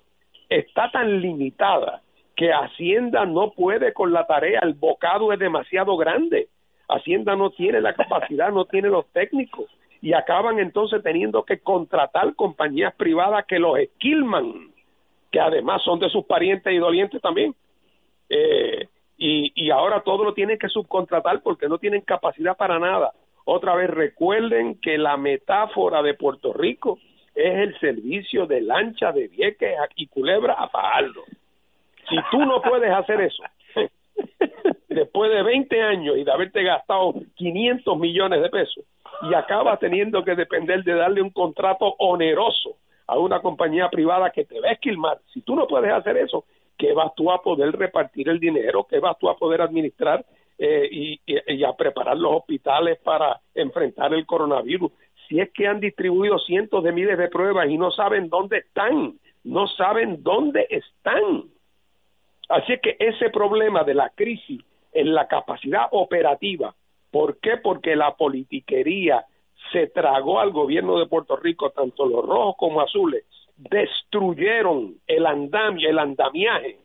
está tan limitada que Hacienda no puede con la tarea, el bocado es demasiado grande. Hacienda no tiene la capacidad, no tiene los técnicos. y acaban entonces teniendo que contratar compañías privadas que los esquilman, que además son de sus parientes y dolientes también. Eh, y, ahora todo lo tienen que subcontratar porque no tienen capacidad para nada. Otra vez recuerden que la metáfora de Puerto Rico es el servicio de lancha de Vieques y Culebra a Fajardo. Si tú no puedes hacer eso, después de 20 años y de haberte gastado 500 millones de pesos, y acabas teniendo que depender de darle un contrato oneroso a una compañía privada que te va a esquilmar, si tú no puedes hacer eso, ¿qué vas tú a poder repartir el dinero? ¿Qué vas tú a poder administrar eh, y, y, a preparar los hospitales para enfrentar el coronavirus? Si es que han distribuido cientos de miles de pruebas y no saben dónde están, no saben dónde están. Así es que ese problema de la crisis en la capacidad operativa, ¿por qué? Porque la politiquería se tragó al gobierno de Puerto Rico, tanto los rojos como azules, destruyeron el andamio, el andamiaje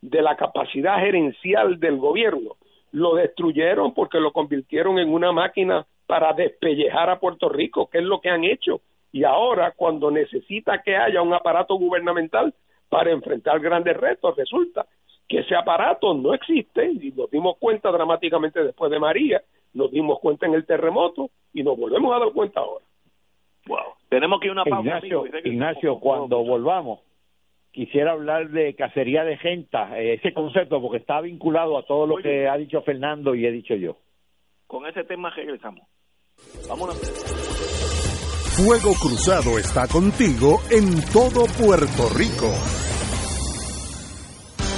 de la capacidad gerencial del gobierno. Lo destruyeron porque lo convirtieron en una máquina para despellejar a Puerto Rico, que es lo que han hecho. Y ahora, cuando necesita que haya un aparato gubernamental para enfrentar grandes retos, resulta que ese aparato no existe y nos dimos cuenta dramáticamente después de María, nos dimos cuenta en el terremoto y nos volvemos a dar cuenta ahora. Wow. Tenemos que ir una pausa. Ignacio, Ignacio cuando volvamos, quisiera hablar de cacería de gente, eh, ese concepto, porque está vinculado a todo lo que ha dicho Fernando y he dicho yo. Con ese tema regresamos. Vámonos. Fuego Cruzado está contigo en todo Puerto Rico.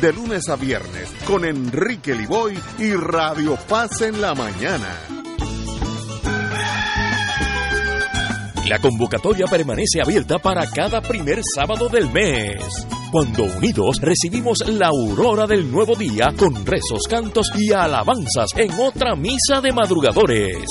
de lunes a viernes con Enrique Liboy y Radio Paz en la mañana. La convocatoria permanece abierta para cada primer sábado del mes. Cuando unidos recibimos la aurora del nuevo día con rezos, cantos y alabanzas en otra misa de madrugadores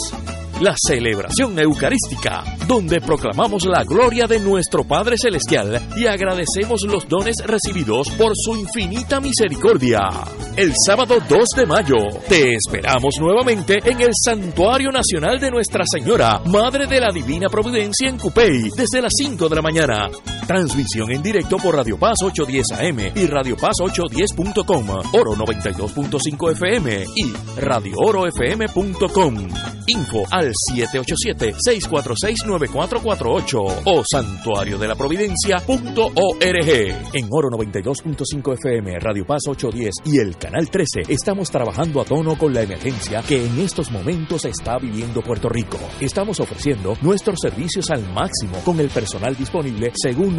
la celebración eucarística, donde proclamamos la gloria de nuestro Padre Celestial y agradecemos los dones recibidos por su infinita misericordia. El sábado 2 de mayo te esperamos nuevamente en el Santuario Nacional de Nuestra Señora, Madre de la Divina Providencia en Cupey, desde las 5 de la mañana. Transmisión en directo por Radio Paz 810 AM y Radio Paz 810.com, Oro 92.5 FM y Radio RadioOroFM.com. Info al 787-646-9448 o santuario de la providencia.org. En Oro 92.5 FM, Radio Paz 810 y el Canal 13 estamos trabajando a tono con la emergencia que en estos momentos está viviendo Puerto Rico. Estamos ofreciendo nuestros servicios al máximo con el personal disponible según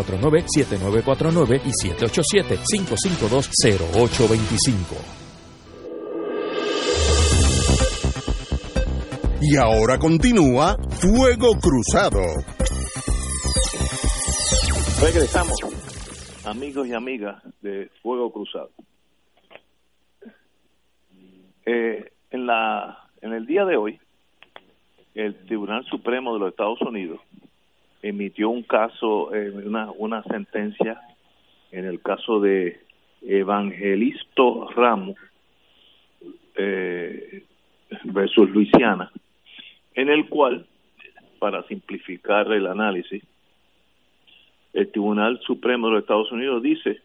787-349-7949 y 787-552-0825. Y ahora continúa Fuego Cruzado. Regresamos, amigos y amigas de Fuego Cruzado. Eh, en la en el día de hoy, el Tribunal Supremo de los Estados Unidos emitió un caso, eh, una, una sentencia en el caso de Evangelisto Ramos eh, versus Luisiana, en el cual, para simplificar el análisis, el Tribunal Supremo de los Estados Unidos dice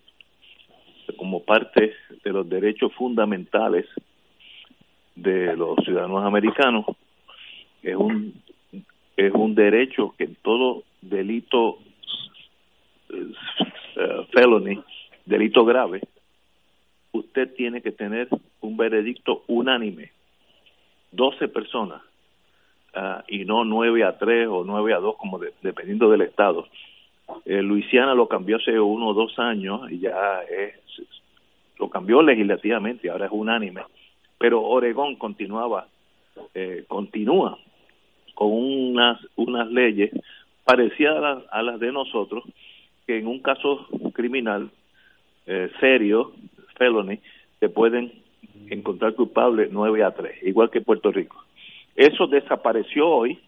como parte de los derechos fundamentales de los ciudadanos americanos, es un es un derecho que en todo delito eh, felony, delito grave, usted tiene que tener un veredicto unánime, 12 personas, ah, y no 9 a 3 o 9 a 2, como dependiendo del estado. Eh, Luisiana lo cambió hace uno o dos años y ya es, lo cambió legislativamente, ahora es unánime. Pero Oregón continuaba, eh, continúa con unas, unas leyes parecidas a las, de nosotros, que en un caso criminal eh, serio, felony, se pueden encontrar culpable 9 a 3, igual que Puerto Rico. Eso desapareció hoy.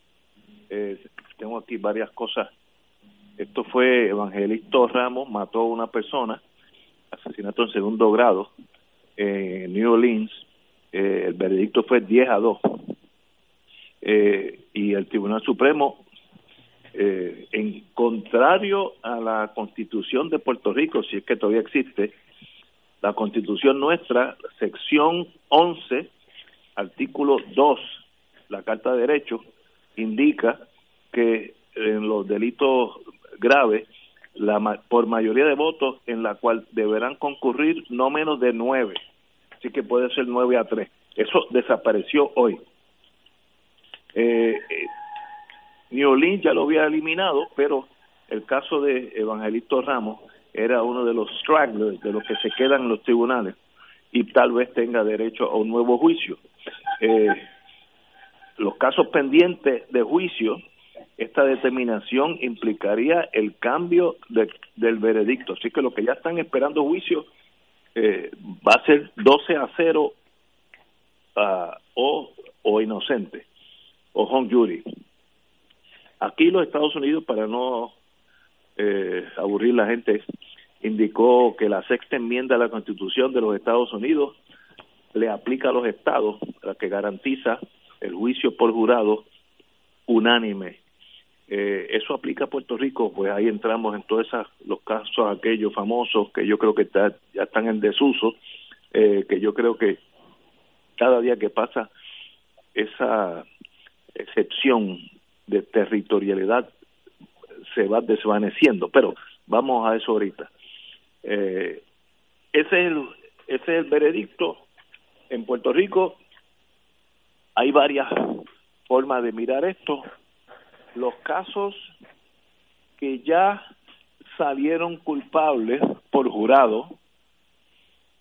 Eh, tengo aquí varias cosas. Esto fue Evangelista Ramos, mató a una persona, asesinato en segundo grado, en New Orleans. Eh, el veredicto fue 10 a 2. Eh, y el Tribunal Supremo, eh, en contrario a la Constitución de Puerto Rico, si es que todavía existe, la Constitución nuestra, sección 11, artículo 2, la Carta de Derechos, indica que en los delitos graves, la, por mayoría de votos, en la cual deberán concurrir no menos de nueve, así que puede ser nueve a tres. Eso desapareció hoy. Eh, eh, New Orleans ya lo había eliminado, pero el caso de Evangelito Ramos era uno de los stragglers, de los que se quedan en los tribunales, y tal vez tenga derecho a un nuevo juicio. Eh, los casos pendientes de juicio, esta determinación implicaría el cambio del veredicto. Así que los que ya están esperando juicio eh, va a ser 12 a 0 ah, o, o inocente o home jury. Aquí los Estados Unidos, para no eh, aburrir la gente, indicó que la sexta enmienda a la Constitución de los Estados Unidos le aplica a los estados, la que garantiza el juicio por jurado unánime. Eh, eso aplica a Puerto Rico, pues ahí entramos en todos los casos aquellos famosos que yo creo que ya están en desuso, eh, que yo creo que cada día que pasa esa excepción de territorialidad se va desvaneciendo, pero vamos a eso ahorita. Eh, ese, es el, ese es el veredicto. En Puerto Rico hay varias formas de mirar esto. Los casos que ya salieron culpables por jurado,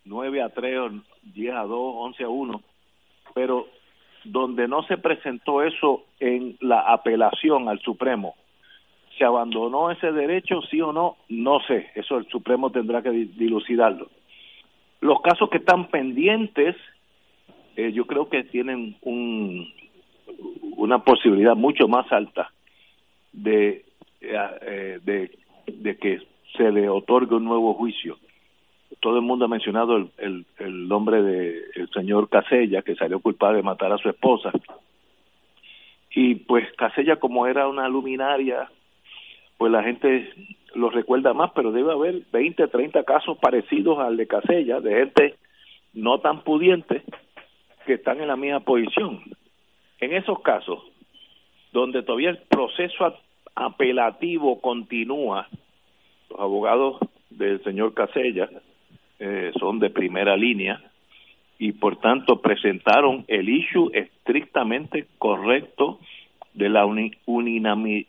9 a 3, 10 a 2, 11 a 1, pero donde no se presentó eso en la apelación al Supremo, ¿se abandonó ese derecho, sí o no? No sé, eso el Supremo tendrá que dilucidarlo. Los casos que están pendientes, eh, yo creo que tienen un, una posibilidad mucho más alta de, eh, de, de que se le otorgue un nuevo juicio todo el mundo ha mencionado el, el, nombre del el señor Casella, que salió culpable de matar a su esposa. Y pues Casella, como era una luminaria, pues la gente lo recuerda más, pero debe haber 20, 30 casos parecidos al de Casella, de gente no tan pudiente que están en la misma posición. En esos casos, donde todavía el proceso apelativo continúa, los abogados del señor Casella eh, son de primera línea y por tanto presentaron el issue estrictamente correcto de la unanimity,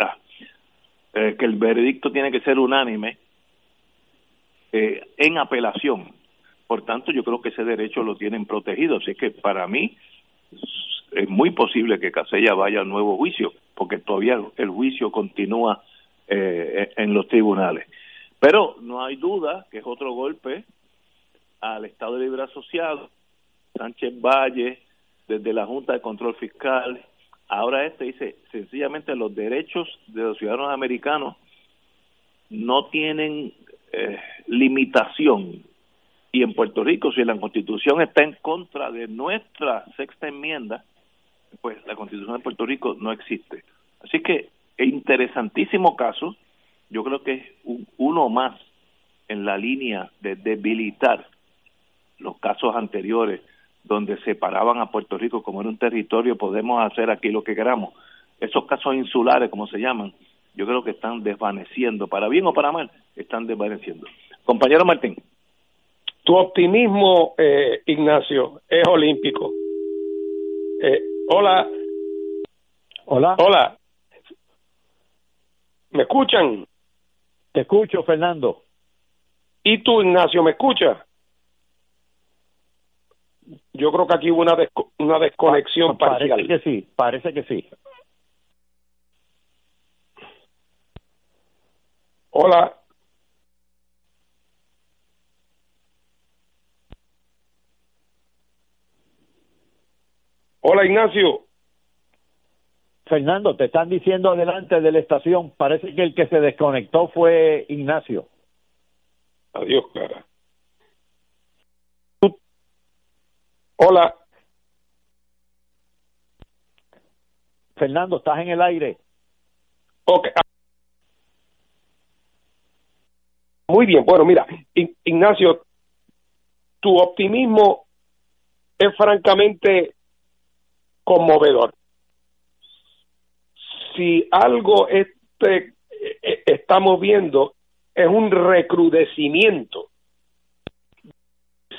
ah, eh, que el veredicto tiene que ser unánime eh, en apelación. Por tanto, yo creo que ese derecho lo tienen protegido. Así que para mí es muy posible que Casella vaya a nuevo juicio, porque todavía el juicio continúa en los tribunales. Pero no hay duda que es otro golpe al Estado Libre Asociado, Sánchez Valle, desde la Junta de Control Fiscal. Ahora este dice, sencillamente los derechos de los ciudadanos americanos no tienen eh, limitación. Y en Puerto Rico, si la Constitución está en contra de nuestra sexta enmienda, pues la Constitución de Puerto Rico no existe. Así que, interesantísimo caso, yo creo que es uno más en la línea de debilitar los casos anteriores donde separaban a Puerto Rico como era un territorio, podemos hacer aquí lo que queramos. Esos casos insulares, como se llaman, yo creo que están desvaneciendo, para bien o para mal, están desvaneciendo. Compañero Martín. Tu optimismo, eh, Ignacio, es olímpico. Eh, hola. Hola. Hola. ¿Me escuchan? Te escucho, Fernando. ¿Y tú, Ignacio, me escuchas? Yo creo que aquí hubo una, una desconexión parcial. Parece que sí, parece que sí. Hola. Hola, Ignacio. Fernando, te están diciendo adelante de la estación. Parece que el que se desconectó fue Ignacio. Adiós, cara. Hola. Fernando, estás en el aire. Ok. Muy bien, bueno, mira, Ignacio, tu optimismo es francamente conmovedor. Si algo este eh, estamos viendo es un recrudecimiento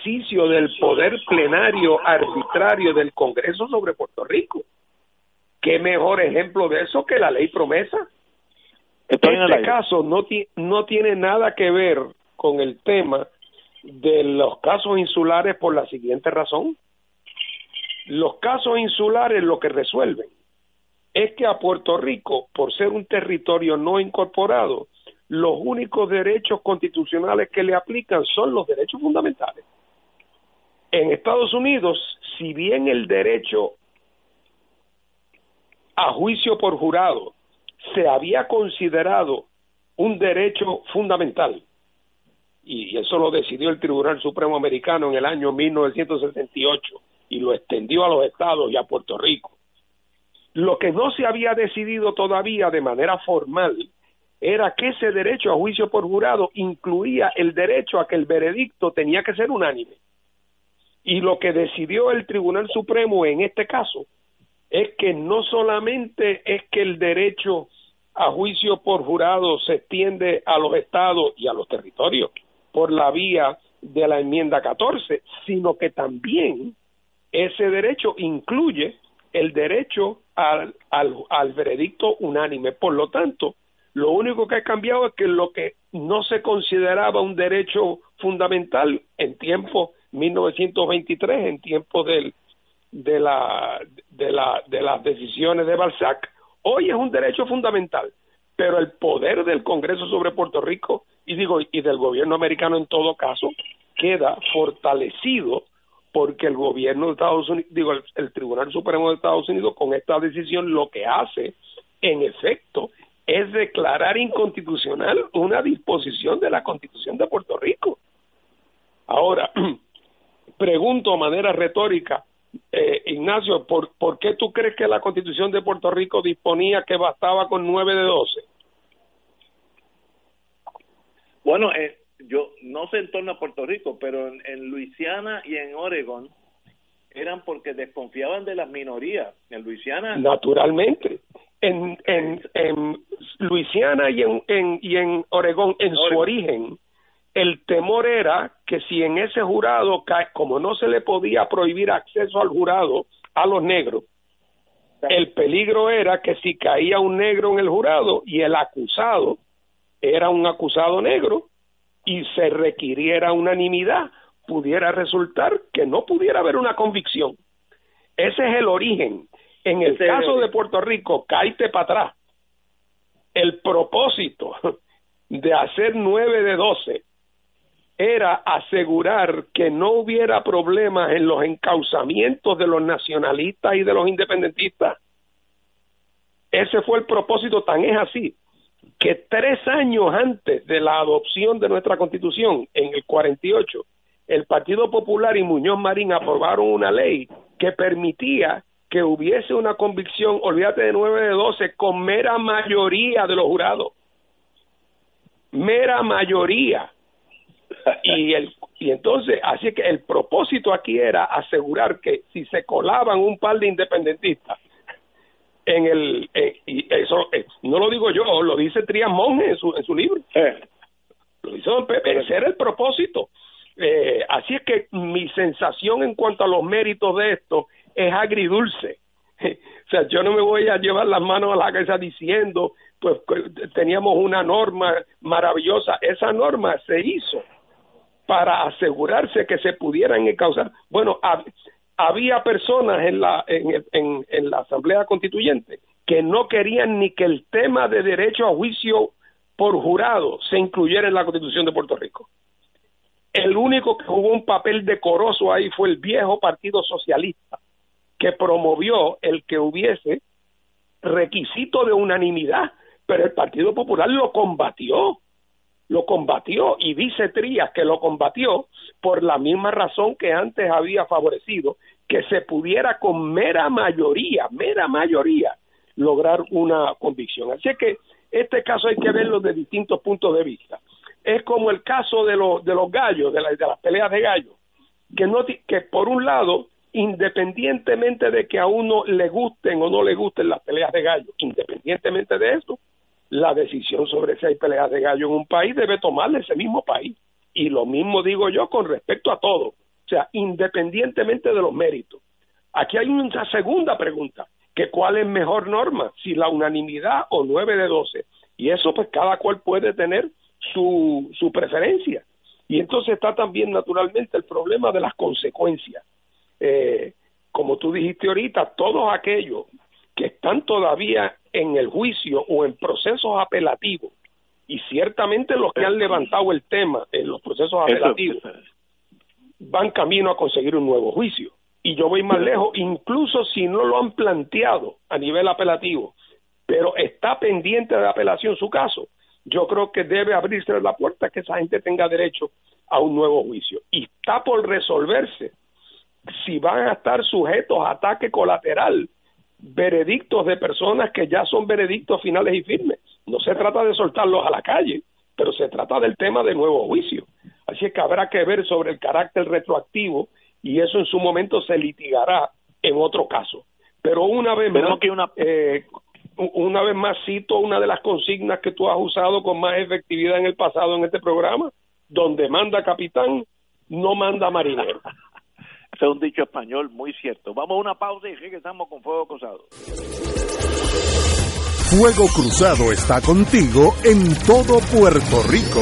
ejercicio del poder plenario arbitrario del Congreso sobre Puerto Rico. ¿Qué mejor ejemplo de eso que la ley promesa? este caso no, no tiene nada que ver con el tema de los casos insulares por la siguiente razón. Los casos insulares lo que resuelven es que a Puerto Rico, por ser un territorio no incorporado, los únicos derechos constitucionales que le aplican son los derechos fundamentales. En Estados Unidos, si bien el derecho a juicio por jurado se había considerado un derecho fundamental, y eso lo decidió el Tribunal Supremo Americano en el año 1978 y lo extendió a los estados y a Puerto Rico. Lo que no se había decidido todavía de manera formal era que ese derecho a juicio por jurado incluía el derecho a que el veredicto tenía que ser unánime. Y lo que decidió el Tribunal Supremo en este caso es que no solamente es que el derecho a juicio por jurado se extiende a los estados y a los territorios por la vía de la enmienda 14, sino que también ese derecho incluye el derecho al, al, veredicto unánime. Por lo tanto, lo único que ha cambiado es que lo que no se consideraba un derecho fundamental en tiempo 1923, en tiempo del, de, la, de, la, de las decisiones de Balzac, hoy es un derecho fundamental, pero el poder del Congreso sobre Puerto Rico y digo y del gobierno americano en todo caso queda fortalecido porque el gobierno de Estados Unidos, digo, el, Tribunal Supremo de Estados Unidos con esta decisión lo que hace, en efecto, es declarar inconstitucional una disposición de la Constitución de Puerto Rico. Ahora, pregunto de manera retórica, eh, Ignacio, ¿por, ¿por qué tú crees que la Constitución de Puerto Rico disponía que bastaba con nueve de doce? Bueno, eh, yo no sé en torno a Puerto Rico, pero en, en Luisiana y en Oregon eran porque desconfiaban de las minorías. En Luisiana. Naturalmente. En, en, en Luisiana y en, en, y en Oregón, en su origen, el temor era que si en ese jurado, como no se le podía prohibir acceso al jurado a los negros, el peligro era que si caía un negro en el jurado y el acusado era un acusado negro y se requiriera unanimidad, pudiera resultar que no pudiera haber una convicción. Ese es el origen. En el caso de Puerto Rico, caíte para atrás. El propósito de hacer nueve de doce era asegurar que no hubiera problemas en los encauzamientos de los nacionalistas y de los independentistas. Ese fue el propósito, tan es así, que tres años antes de la adopción de nuestra constitución, en el 48, el Partido Popular y Muñoz Marín aprobaron una ley que permitía que hubiese una convicción, olvídate de nueve de doce, con mera mayoría de los jurados. Mera mayoría y el y entonces así que el propósito aquí era asegurar que si se colaban un par de independentistas en el eh, y eso eh, no lo digo yo lo dice Trias Monge en su en su libro. Eh. lo dice Don Pepe ese era el propósito. Así es que mi sensación en cuanto a los méritos de esto es agridulce. O sea yo no me voy a llevar las manos a la cabeza diciendo pues teníamos una norma maravillosa. Esa norma se hizo para asegurarse que se pudieran causar bueno había personas en la, en, la Asamblea Constituyente que no querían ni que el tema de derecho a juicio por jurado se incluyera en la Constitución de Puerto Rico. El único que jugó un papel decoroso ahí fue el viejo Partido Socialista, que promovió el que hubiese requisito de unanimidad, pero el Partido Popular lo combatió lo combatió y dice Trías que lo combatió por la misma razón que antes había favorecido que se pudiera con mera mayoría, mera mayoría, lograr una convicción. Así que este caso hay que verlo de distintos puntos de vista. Es como el caso de, los de los gallos, de, de las peleas de gallos, que, no, que por un lado, independientemente de que a uno le gusten o no le gusten las peleas de gallos, independientemente de eso, la decisión sobre si hay peleas de gallo en un país debe tomarle ese mismo país. Y lo mismo digo yo con respecto a todo, o sea, independientemente de los méritos. Aquí hay una segunda pregunta, que cuál es mejor norma, si la unanimidad o nueve de doce. Y eso pues cada cual puede tener su, su preferencia. Y entonces está también naturalmente el problema de las consecuencias. Eh, como tú dijiste ahorita, todos aquellos que están todavía en el juicio o en procesos apelativos, y ciertamente los que han levantado el tema en los procesos apelativos van camino a conseguir un nuevo juicio. Y yo voy más lejos, incluso si no lo han planteado a nivel apelativo, pero está pendiente de apelación su caso, yo creo que debe abrirse la puerta que esa gente tenga derecho a un nuevo juicio. Y está por resolverse si van a estar sujetos a ataque colateral veredictos de personas que ya son veredictos finales y firmes. No se trata de soltarlos a la calle, pero se trata del tema de nuevo juicio. Así es que habrá que ver sobre el carácter retroactivo y eso en su momento se litigará en otro caso. Pero una vez más, una... Eh, una vez más cito una de las consignas que tú has usado con más efectividad en el pasado en este programa, donde manda capitán, no manda marinero. Es un dicho español muy cierto. Vamos a una pausa y regresamos con Fuego Cruzado. Fuego Cruzado está contigo en todo Puerto Rico.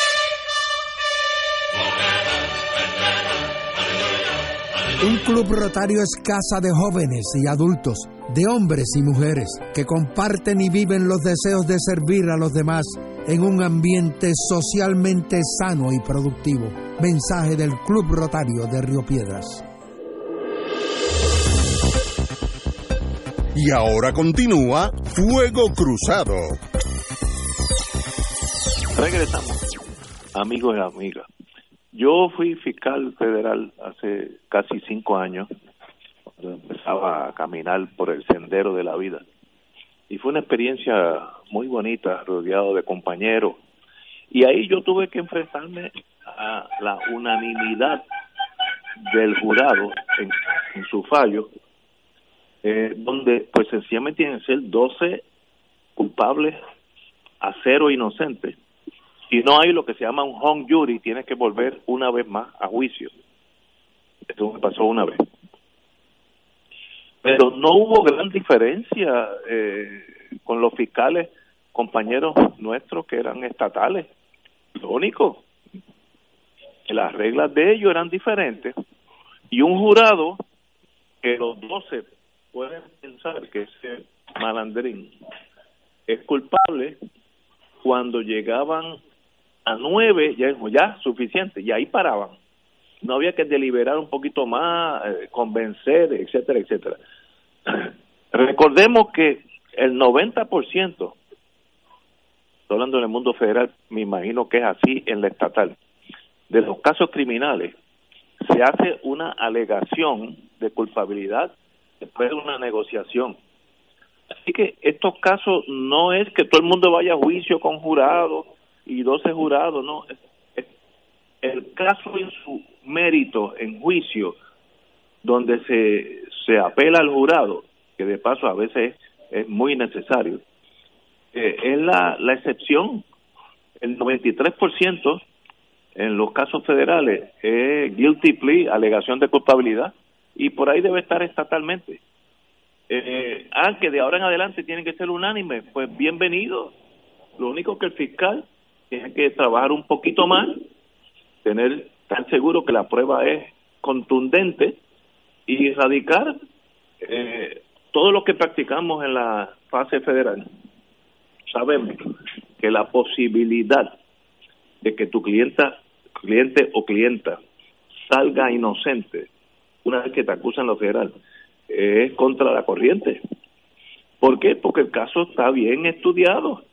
Un club rotario es casa de jóvenes y adultos, de hombres y mujeres, que comparten y viven los deseos de servir a los demás en un ambiente socialmente sano y productivo. Mensaje del Club Rotario de Río Piedras. Y ahora continúa Fuego Cruzado. Regresamos, amigos y amigas. Yo fui fiscal federal hace casi cinco años empezaba a caminar por el sendero de la vida. Y fue una experiencia muy bonita, rodeado de compañeros. Y ahí yo tuve que enfrentarme a la unanimidad del jurado en, su fallo, eh, donde pues sencillamente tienen que ser 12 culpables a cero inocentes. Y no hay lo que se llama un home jury, tienes que volver una vez más a juicio. Esto me pasó una vez. Pero no hubo gran diferencia eh, con los fiscales, compañeros nuestros que eran estatales. Lo único, que las reglas de ellos eran diferentes y un jurado que los doce pueden pensar que ese malandrín es culpable cuando llegaban a nueve ya ya suficiente. Y ahí paraban. No había que deliberar un poquito más eh, convencer etcétera etcétera. Recordemos que el 90% estoy hablando en el mundo federal me imagino que es así en la estatal de los casos criminales se hace una alegación de culpabilidad después de una negociación. Así que estos casos no es que todo el mundo vaya a juicio con jurados y 12 jurados, no. El caso en su mérito en juicio, donde se, se apela al jurado, que de paso a veces es, muy necesario, eh, es la, la excepción. El 93% en los casos federales es guilty plea, alegación de culpabilidad, y por ahí debe estar estatalmente eh, ah, que de ahora en adelante tienen que ser unánime, pues bienvenido. Lo único que el fiscal tiene que trabajar un poquito más, tener tan seguro que la prueba es contundente y erradicar eh, todo lo que practicamos en la fase federal. Sabemos que la posibilidad de que tu clienta, cliente o clienta salga inocente una vez que te acusan lo federal es contra la corriente. ¿Por qué? Porque el caso está bien estudiado.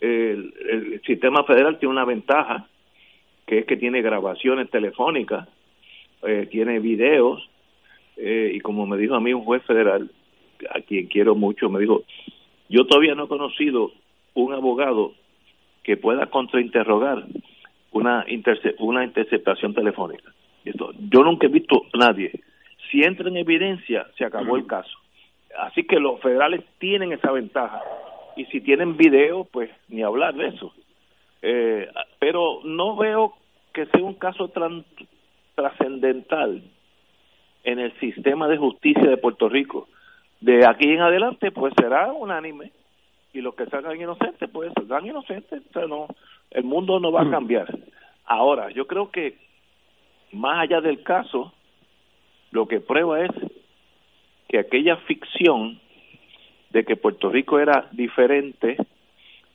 El, sistema federal tiene una ventaja, que es que tiene grabaciones telefónicas, eh, tiene videos, eh, y como me dijo a mí un juez federal, a quien quiero mucho, me dijo, yo todavía no he conocido un abogado que pueda contrainterrogar una, una interceptación telefónica. Esto, yo nunca he visto a nadie si entra en evidencia, se acabó el caso. Así que los federales tienen esa ventaja. Y si tienen video, pues ni hablar de eso. Eh, pero no veo que sea un caso trascendental en el sistema de justicia de Puerto Rico. De aquí en adelante, pues será unánime. Y los que salgan inocentes, pues serán inocentes. O sea, no, el mundo no va a cambiar. Ahora, yo creo que más allá del caso, lo que prueba es que aquella ficción de que Puerto Rico era diferente,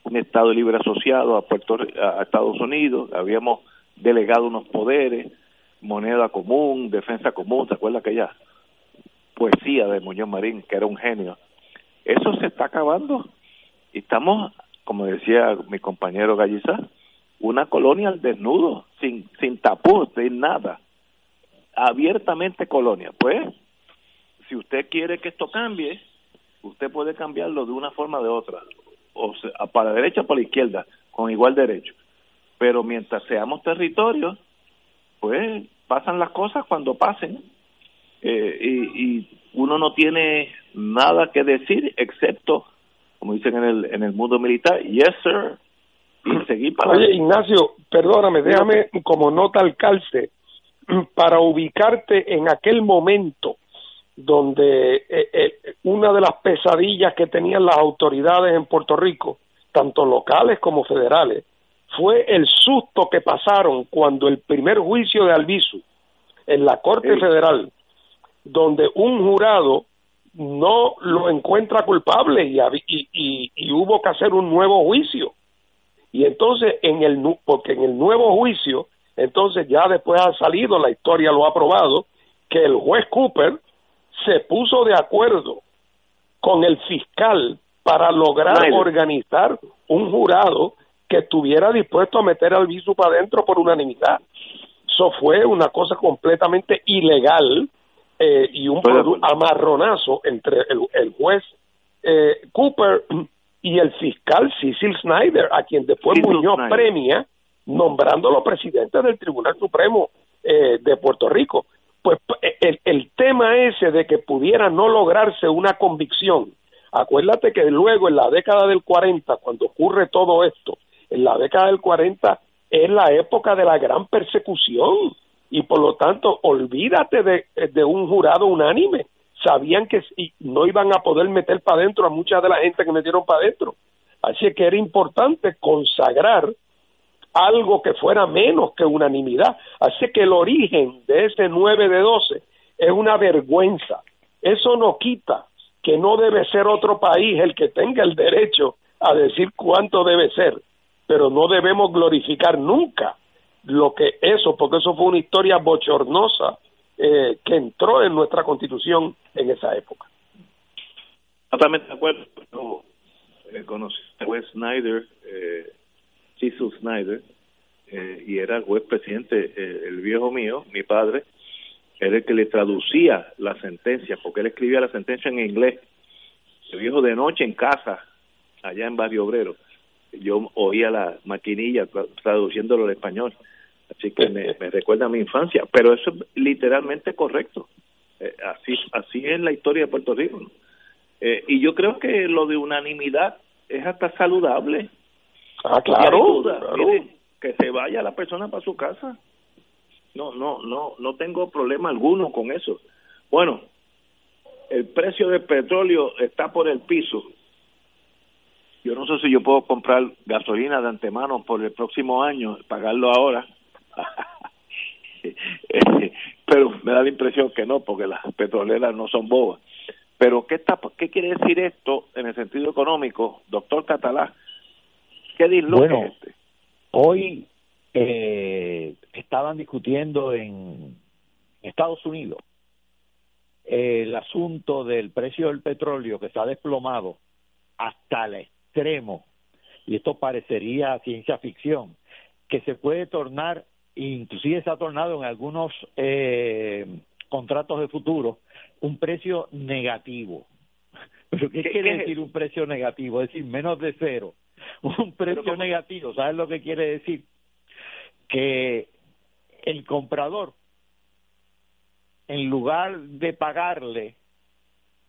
un Estado libre asociado a, Puerto, a Estados Unidos, habíamos delegado unos poderes, moneda común, defensa común, ¿se acuerda aquella poesía de Muñoz Marín, que era un genio? Eso se está acabando y estamos, como decía mi compañero Galliza, una colonia al desnudo, sin, sin sin nada abiertamente colonia. Pues, si usted quiere que esto cambie, usted puede cambiarlo de una forma o de otra, o sea, para la derecha o para la izquierda, con igual derecho. Pero mientras seamos territorios, pues pasan las cosas cuando pasen, eh, y, y uno no tiene nada que decir excepto, como dicen en el, en el mundo militar, yes sir, y seguir para Oye, Ignacio, perdóname, déjame como nota al calce para ubicarte en aquel momento donde eh, eh, una de las pesadillas que tenían las autoridades en Puerto Rico, tanto locales como federales, fue el susto que pasaron cuando el primer juicio de Albizu en la Corte Federal, donde un jurado no lo encuentra culpable y, y, y, hubo que hacer un nuevo juicio. Y entonces, en el, porque en el nuevo juicio entonces ya después ha salido, la historia lo ha probado, que el juez Cooper se puso de acuerdo con el fiscal para lograr organizar un jurado que estuviera dispuesto a meter al viso para adentro por unanimidad. Eso fue una cosa completamente ilegal eh, y un amarronazo entre el, juez eh, Cooper y el fiscal Cecil Snyder, a quien después Muñoz premia nombrándolo presidente del Tribunal Supremo eh, de Puerto Rico. Pues el, el tema ese de que pudiera no lograrse una convicción, acuérdate que luego en la década del 40, cuando ocurre todo esto, en la década del 40 es la época de la gran persecución y por lo tanto olvídate de, un jurado unánime. Sabían que no iban a poder meter para adentro a mucha de la gente que metieron para adentro. Así que era importante consagrar algo que fuera menos que unanimidad. Así que el origen de ese 9 de 12 es una vergüenza. Eso no quita que no debe ser otro país el que tenga el derecho a decir cuánto debe ser, pero no debemos glorificar nunca lo que eso, porque eso fue una historia bochornosa eh, que entró en nuestra constitución en esa época. Totalmente de acuerdo. Yo eh, conocí al juez Snyder, eh, Snyder, eh, y era el juez presidente, eh, el viejo mío, mi padre, era el que le traducía la sentencia, porque él escribía la sentencia en inglés. El viejo de noche en casa, allá en Barrio Obrero, yo oía la maquinilla traduciéndolo al español. Así que me, recuerda a mi infancia, pero eso es literalmente correcto. Eh, así, así es la historia de Puerto Rico. Eh, y yo creo que lo de unanimidad es hasta saludable. Ah, claro. que se vaya la persona para su casa. No, no, no, no tengo problema alguno con eso. Bueno, el precio del petróleo está por el piso. Yo no sé si yo puedo comprar gasolina de antemano por el próximo año, pagarlo ahora pero me da la impresión que no, porque las petroleras no son bobas. Pero ¿qué, está, qué quiere decir esto en el sentido económico, doctor Catalá? ¿Qué disloque bueno, este? Hoy eh, estaban discutiendo en Estados Unidos el asunto del precio del petróleo que está desplomado hasta el extremo, y esto parecería ciencia ficción, que se puede tornar inclusive se ha tornado en algunos eh, contratos de futuro un precio negativo. ¿Pero qué, quiere decir un precio negativo? Es decir, menos de cero. Un precio negativo, ¿sabes lo que quiere decir? Que el comprador, en lugar de pagarle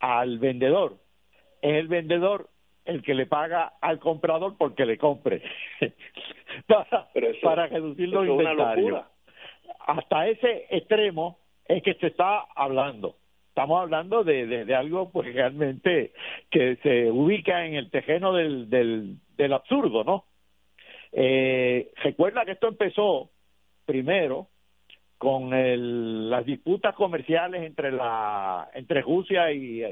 al vendedor, es el vendedor el que le paga al comprador porque le compre para, reducir los inventarios. Hasta ese extremo es que se está hablando. Estamos hablando de, de, algo pues realmente que se ubica en el tejeno del, del, del absurdo, ¿no? Eh, recuerda que esto empezó primero con el, las disputas comerciales entre la entre Rusia y,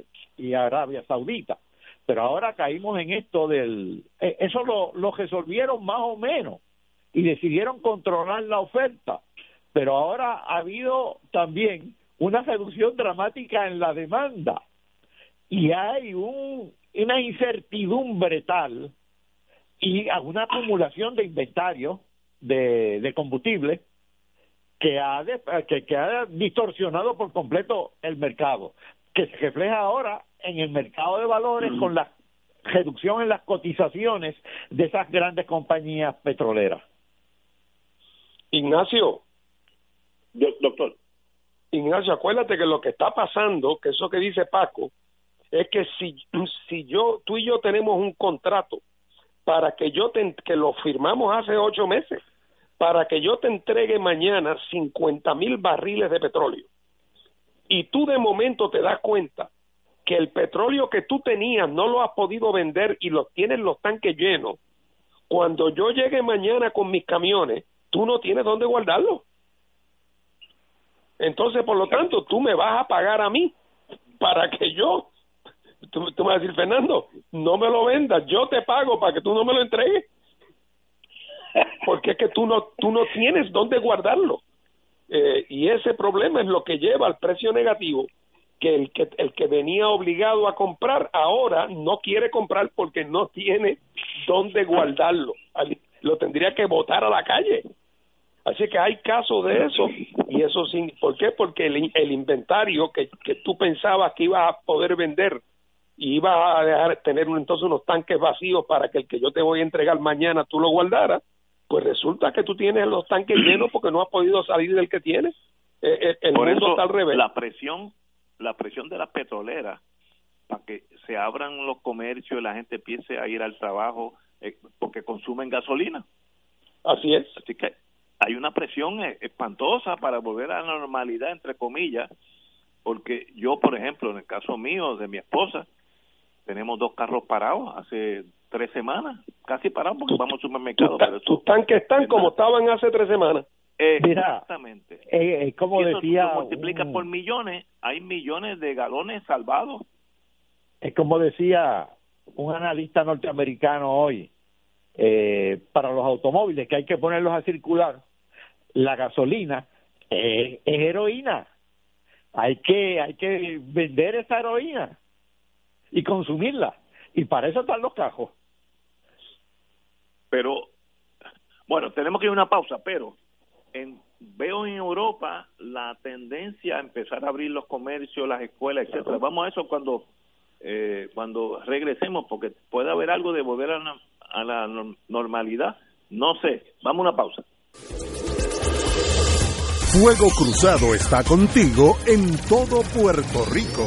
Arabia Saudita pero ahora caímos en esto del... Eh, eso lo, lo resolvieron más o menos y decidieron controlar la oferta, pero ahora ha habido también una reducción dramática en la demanda y hay un, una incertidumbre tal y una acumulación de inventario de, de combustible que ha, que, que ha distorsionado por completo el mercado, que se refleja ahora en el mercado de valores con la reducción en las cotizaciones de esas grandes compañías petroleras. Ignacio. Doctor. Ignacio, acuérdate que lo que está pasando, que eso que dice Paco, es que si, si yo, tú y yo tenemos un contrato para que yo te, que lo firmamos hace ocho meses, para que yo te entregue mañana 50 mil barriles de petróleo, y tú de momento te das cuenta que el petróleo que tú tenías no lo has podido vender y lo tienes los tanques llenos, cuando yo llegue mañana con mis camiones, tú no tienes dónde guardarlo. Entonces, por lo tanto, tú me vas a pagar a mí para que yo, tú, me vas a decir, Fernando, no me lo vendas, yo te pago para que tú no me lo entregues. Porque es que tú no, tú no tienes dónde guardarlo. Eh, y ese problema es lo que lleva al precio negativo que el que el que venía obligado a comprar ahora no quiere comprar porque no tiene dónde guardarlo lo tendría que botar a la calle Así que hay casos de eso y eso sin, ¿por qué? Porque el, el inventario que, que tú pensabas que ibas a poder vender y ibas a dejar tener entonces unos tanques vacíos para que el que yo te voy a entregar mañana tú lo guardaras, pues resulta que tú tienes los tanques llenos porque no has podido salir del que tienes. Eh, eh, el Por mundo eso está al revés. la presión, la presión de las petroleras para que se abran los comercios y la gente empiece a ir al trabajo eh, porque consumen gasolina. Así es. Así que hay una presión espantosa para volver a la normalidad, entre comillas, porque yo, por ejemplo, en el caso mío, de mi esposa, tenemos dos carros parados hace tres semanas, casi parados porque vamos al supermercado. Tus pero tus tanques están como estaban hace tres semanas. Exactamente. Eh, eh, como Y eso decía tú multiplicas un- por millones, hay millones de galones salvados. es como decía un analista norteamericano hoy, eh, para los automóviles que hay que ponerlos a circular, la gasolina eh, es heroína. Hay que, hay que vender esa heroína y consumirla. Y para eso están los cajos. Pero, bueno, tenemos que ir a una pausa, pero en, veo en Europa la tendencia a empezar a abrir los comercios, las escuelas, etcétera. Vamos a eso cuando eh, cuando regresemos, porque puede haber algo de volver a, la- a la norm- normalidad. No sé. Vamos a una pausa. Fuego Cruzado está contigo en todo Puerto Rico.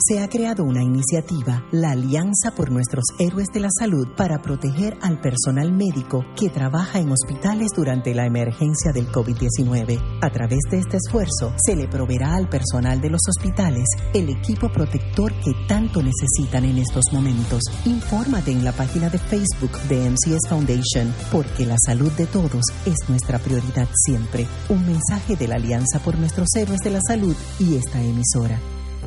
Se ha creado una iniciativa, la Alianza por Nuestros Héroes de la Salud, para proteger al personal médico que trabaja en hospitales durante la emergencia del COVID-19. A través de este esfuerzo, se le proveerá al personal de los hospitales el equipo protector que tanto necesitan en estos momentos. Infórmate en la página de Facebook de MCS Foundation, porque la salud de todos es nuestra prioridad siempre. Un mensaje de la Alianza por Nuestros Héroes de la Salud y esta emisora.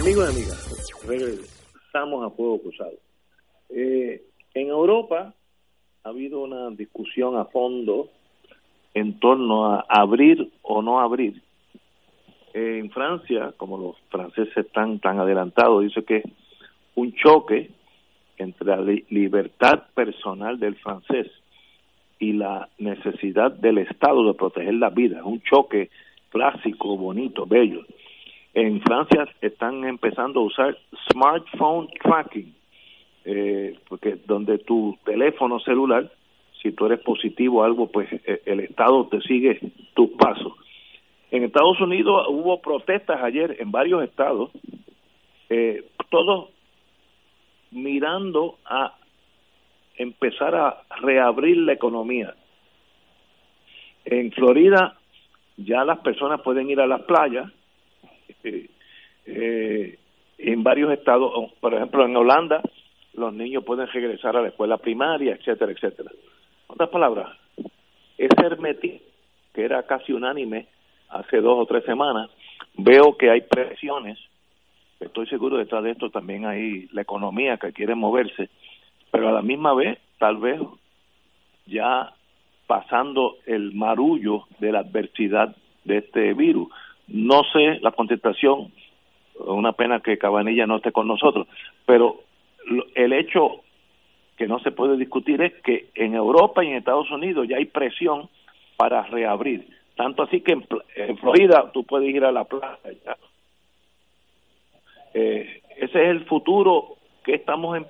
Amigos y amigas, regresamos a Fuego Cruzado. Eh, en Europa ha habido una discusión a fondo en torno a abrir o no abrir. En Francia, como los franceses están tan adelantados, dice que un choque entre la li- libertad personal del francés y la necesidad del Estado de proteger la vida. Es un choque clásico, bonito, bello. En Francia están empezando a usar smartphone tracking, eh, porque donde tu teléfono celular, si tú eres positivo a algo, pues eh, el Estado te sigue tus pasos. En Estados Unidos hubo protestas ayer en varios estados, eh, todos mirando a empezar a reabrir la economía. En Florida ya las personas pueden ir a las playas, eh, en varios estados, por ejemplo en Holanda, los niños pueden regresar a la escuela primaria, etcétera, etcétera. En otras palabras, ese hermetismo que era casi unánime hace dos o tres semanas, veo que hay presiones, estoy seguro detrás de esto también hay la economía que quiere moverse, pero a la misma vez, tal vez ya pasando el marullo de la adversidad de este virus. No sé la contestación, una pena que Cabanilla no esté con nosotros, pero el hecho que no se puede discutir es que en Europa y en Estados Unidos ya hay presión para reabrir. Tanto así que en, Florida tú puedes ir a la plaza. Eh, ese es el futuro que estamos en,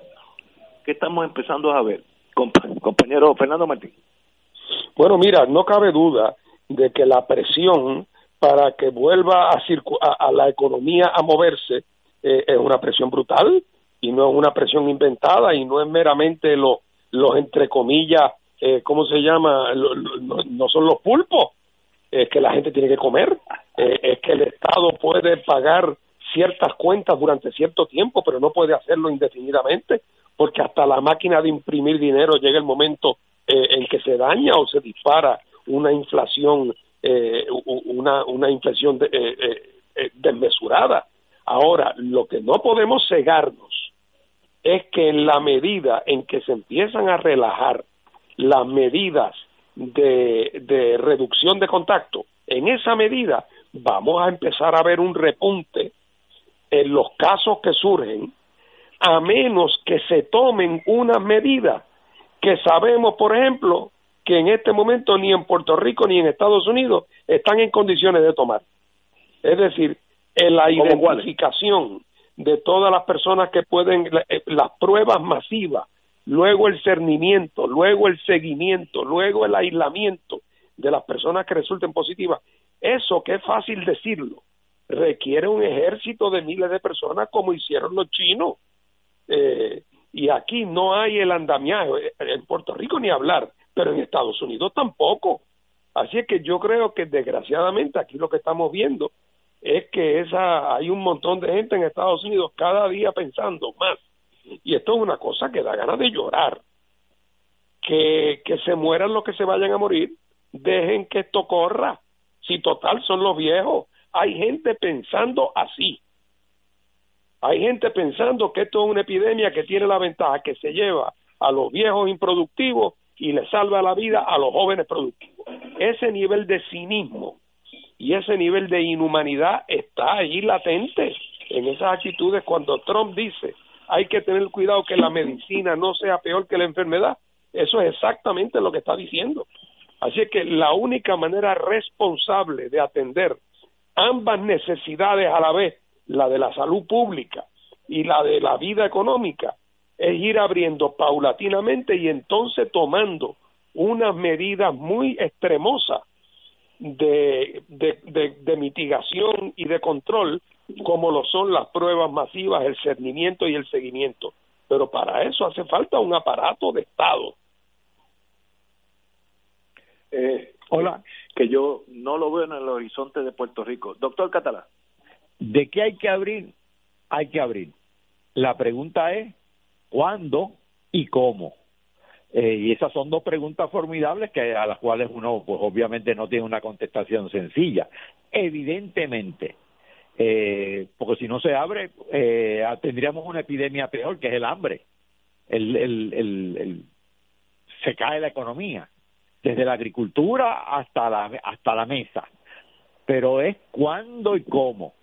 que estamos empezando a ver. Compañero Fernando Martín. Bueno, mira, no cabe duda de que la presión para que vuelva a, a, la economía a moverse eh, es una presión brutal y no es una presión inventada y no es meramente los, los entre comillas, eh, ¿cómo se llama? no, son los pulpos, es que la gente tiene que comer, eh, es que el Estado puede pagar ciertas cuentas durante cierto tiempo, pero no puede hacerlo indefinidamente, porque hasta la máquina de imprimir dinero llega el momento eh, en que se daña o se dispara una inflación, eh, una, una inflación desmesurada. Ahora, lo que no podemos cegarnos es que en la medida en que se empiezan a relajar las medidas de, de reducción de contacto, en esa medida vamos a empezar a ver un repunte en los casos que surgen, a menos que se tomen unas medidas que sabemos, por ejemplo, que en este momento ni en Puerto Rico ni en Estados Unidos están en condiciones de tomar. Es decir, en la identificación de todas las personas que pueden, eh, las pruebas masivas, luego el cernimiento, luego el seguimiento, luego el aislamiento de las personas que resulten positivas, eso que es fácil decirlo, requiere un ejército de miles de personas como hicieron los chinos. Eh, y aquí no hay el andamiaje, en Puerto Rico ni hablar, pero en Estados Unidos tampoco. Así es que yo creo que desgraciadamente aquí lo que estamos viendo es que esa hay un montón de gente en Estados Unidos cada día pensando más. Y esto es una cosa que da ganas de llorar. Que, que se mueran los que se vayan a morir, dejen que esto corra. Si total son los viejos, hay gente pensando así. Hay gente pensando que esto es una epidemia que tiene la ventaja que se lleva a los viejos improductivos y le salva la vida a los jóvenes productivos. Ese nivel de cinismo y ese nivel de inhumanidad está ahí latente en esas actitudes cuando Trump dice hay que tener cuidado que la medicina no sea peor que la enfermedad. Eso es exactamente lo que está diciendo. Así que la única manera responsable de atender ambas necesidades a la vez la de la salud pública y la de la vida económica, es ir abriendo paulatinamente y entonces tomando unas medidas muy extremosas de, de, de, mitigación y de control, como lo son las pruebas masivas, el cernimiento y el seguimiento. Pero para eso hace falta un aparato de Estado. Eh, Hola. Que yo no lo veo en el horizonte de Puerto Rico. Doctor Catalá. ¿De qué hay que abrir? Hay que abrir. La pregunta es cuándo y cómo. Eh, y esas son dos preguntas formidables que a las cuales uno, pues obviamente no tiene una contestación sencilla. Evidentemente, eh, porque si no se abre, eh, tendríamos una epidemia peor, que es el hambre. El, el, el, se cae la economía, desde la agricultura hasta la, hasta la mesa. Pero es cuándo y cómo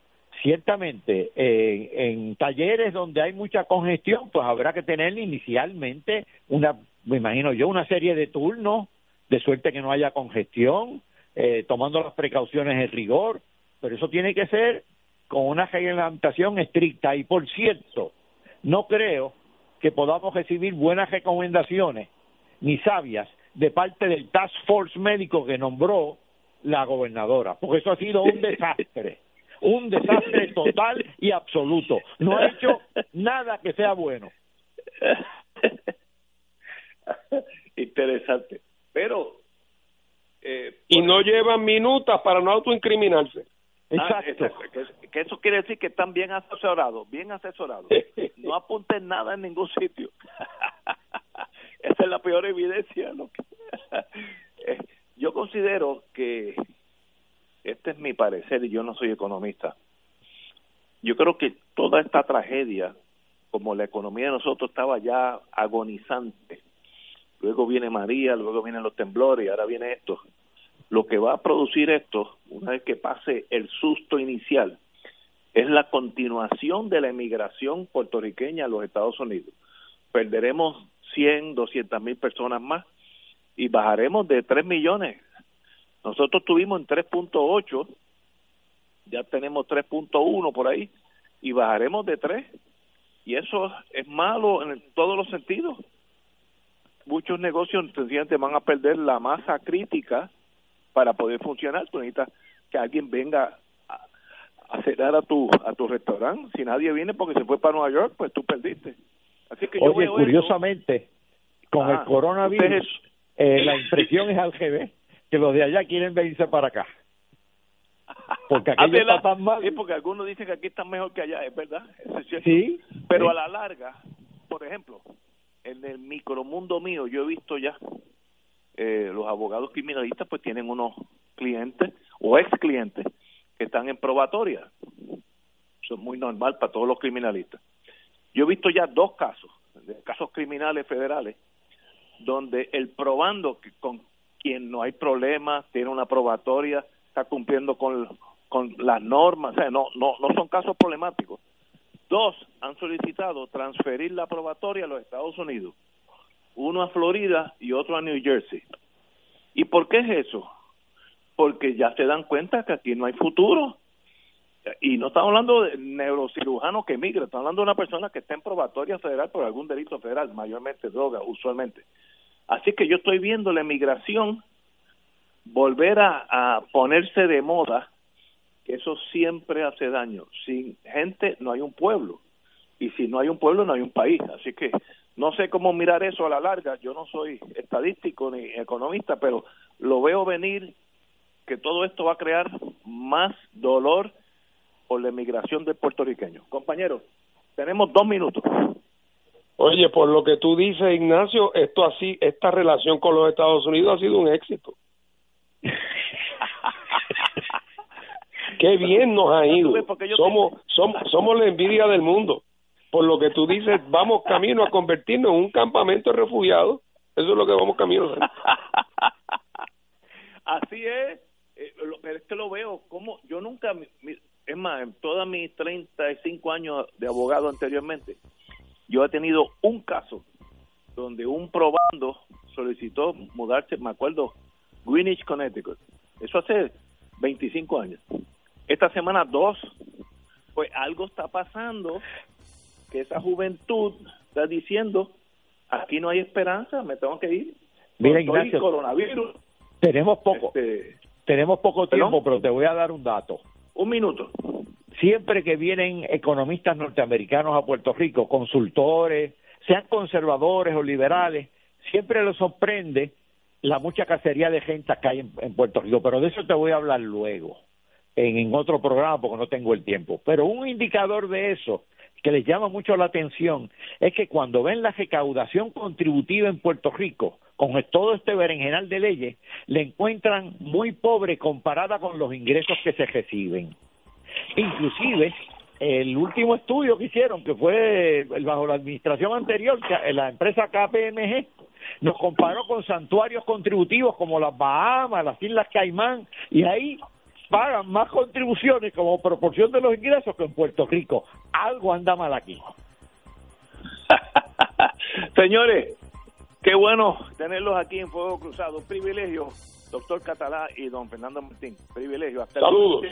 ciertamente eh, en talleres donde hay mucha congestión, pues habrá que tener inicialmente una, me imagino yo, una serie de turnos de suerte que no haya congestión, eh, tomando las precauciones en rigor, pero eso tiene que ser con una reglamentación estricta. Y por cierto, no creo que podamos recibir buenas recomendaciones ni sabias de parte del Task Force médico que nombró la gobernadora, porque eso ha sido un desastre un desastre total y absoluto. No ha hecho nada que sea bueno. Interesante. Pero. Eh, y no llevan minutas para no autoincriminarse. Ah, Exacto. que, eso quiere decir que están bien asesorados, bien asesorados. No apunten nada en ningún sitio. Esa es la peor evidencia. Eh, yo considero que, este es mi parecer y yo no soy economista, yo creo que toda esta tragedia, como la economía de nosotros estaba ya agonizante, luego viene María, luego vienen los temblores y ahora viene esto, lo que va a producir esto, una vez que pase el susto inicial, es la continuación de la emigración puertorriqueña a los Estados Unidos. Perderemos 100, 200 mil personas más y bajaremos de 3 millones. Nosotros tuvimos en 3.8, ya tenemos 3.1 por ahí y bajaremos de 3. Y eso es malo en todos los sentidos. Muchos negocios sencillamente van a perder la masa crítica para poder funcionar. Tú necesitas que alguien venga a, a cenar a tu a tu restaurante. Si nadie viene porque se fue para Nueva York, pues tú perdiste. Así que Oye, curiosamente, con el coronavirus, eh, la impresión es al GB, que los de allá quieren venirse para acá. Porque aquí está tan mal. Es porque algunos dicen que aquí está mejor que allá, es verdad. sí. Pero a la larga, por ejemplo, en el micromundo mío, yo he visto ya eh, los abogados criminalistas pues tienen unos clientes o ex clientes que están en probatoria. Eso es muy normal para todos los criminalistas. Yo he visto ya dos casos, casos criminales federales, donde el probando con quien no hay problema, tiene una probatoria, está cumpliendo con, con las normas, o sea, no, no, no son casos problemáticos. Dos han solicitado transferir la probatoria a los Estados Unidos uno a Florida y otro a New Jersey. ¿Y por qué es eso? Porque ya se dan cuenta que aquí no hay futuro. Y no estamos hablando de neurocirujano que migra, estamos hablando de una persona que está en probatoria federal por algún delito federal, mayormente droga, usualmente. Así que yo estoy viendo la emigración volver a, ponerse de moda, que eso siempre hace daño. Sin gente no hay un pueblo, y si no hay un pueblo no hay un país. Así que no sé cómo mirar eso a la larga, yo no soy estadístico ni economista, pero lo veo venir que todo esto va a crear más dolor por la emigración del puertorriqueño. Compañeros, tenemos dos minutos. Oye, por lo que tú dices, Ignacio, esto así, esta relación con los Estados Unidos ha sido un éxito. Qué bien nos ha ido. Somos, somos, somos la envidia del mundo por lo que tú dices, vamos camino a convertirnos en un campamento de refugiados. Eso es lo que vamos camino. Así es, eh, pero es que lo veo como yo nunca, es más, en todos mis 35 años de abogado anteriormente, yo he tenido un caso donde un probando solicitó mudarse, me acuerdo, Greenwich, Connecticut. Eso hace 25 años. Esta semana dos, pues algo está pasando que esa juventud está diciendo, aquí no hay esperanza, me tengo que ir. Mira, Ignacio, coronavirus. Tenemos poco, este, tenemos poco tiempo, pero te voy a dar un dato. Un minuto. Siempre que vienen economistas norteamericanos a Puerto Rico, consultores, sean conservadores o liberales, siempre les sorprende la mucha cacería de gente que hay en, Puerto Rico, pero de eso te voy a hablar luego, en, en otro programa, porque no tengo el tiempo. Pero un indicador de eso que les llama mucho la atención es que cuando ven la recaudación contributiva en Puerto Rico, con todo este berenjenal de leyes, le encuentran muy pobre comparada con los ingresos que se reciben. Inclusive, el último estudio que hicieron, que fue bajo la administración anterior, la empresa KPMG, nos comparó con santuarios contributivos como las Bahamas, las Islas Caimán, y ahí pagan más contribuciones como proporción de los ingresos que en Puerto Rico. Algo anda mal aquí. Señores, qué bueno tenerlos aquí en Fuego Cruzado. Privilegio, doctor Catalá y don Fernando Martín. Privilegio. Hasta Saludos.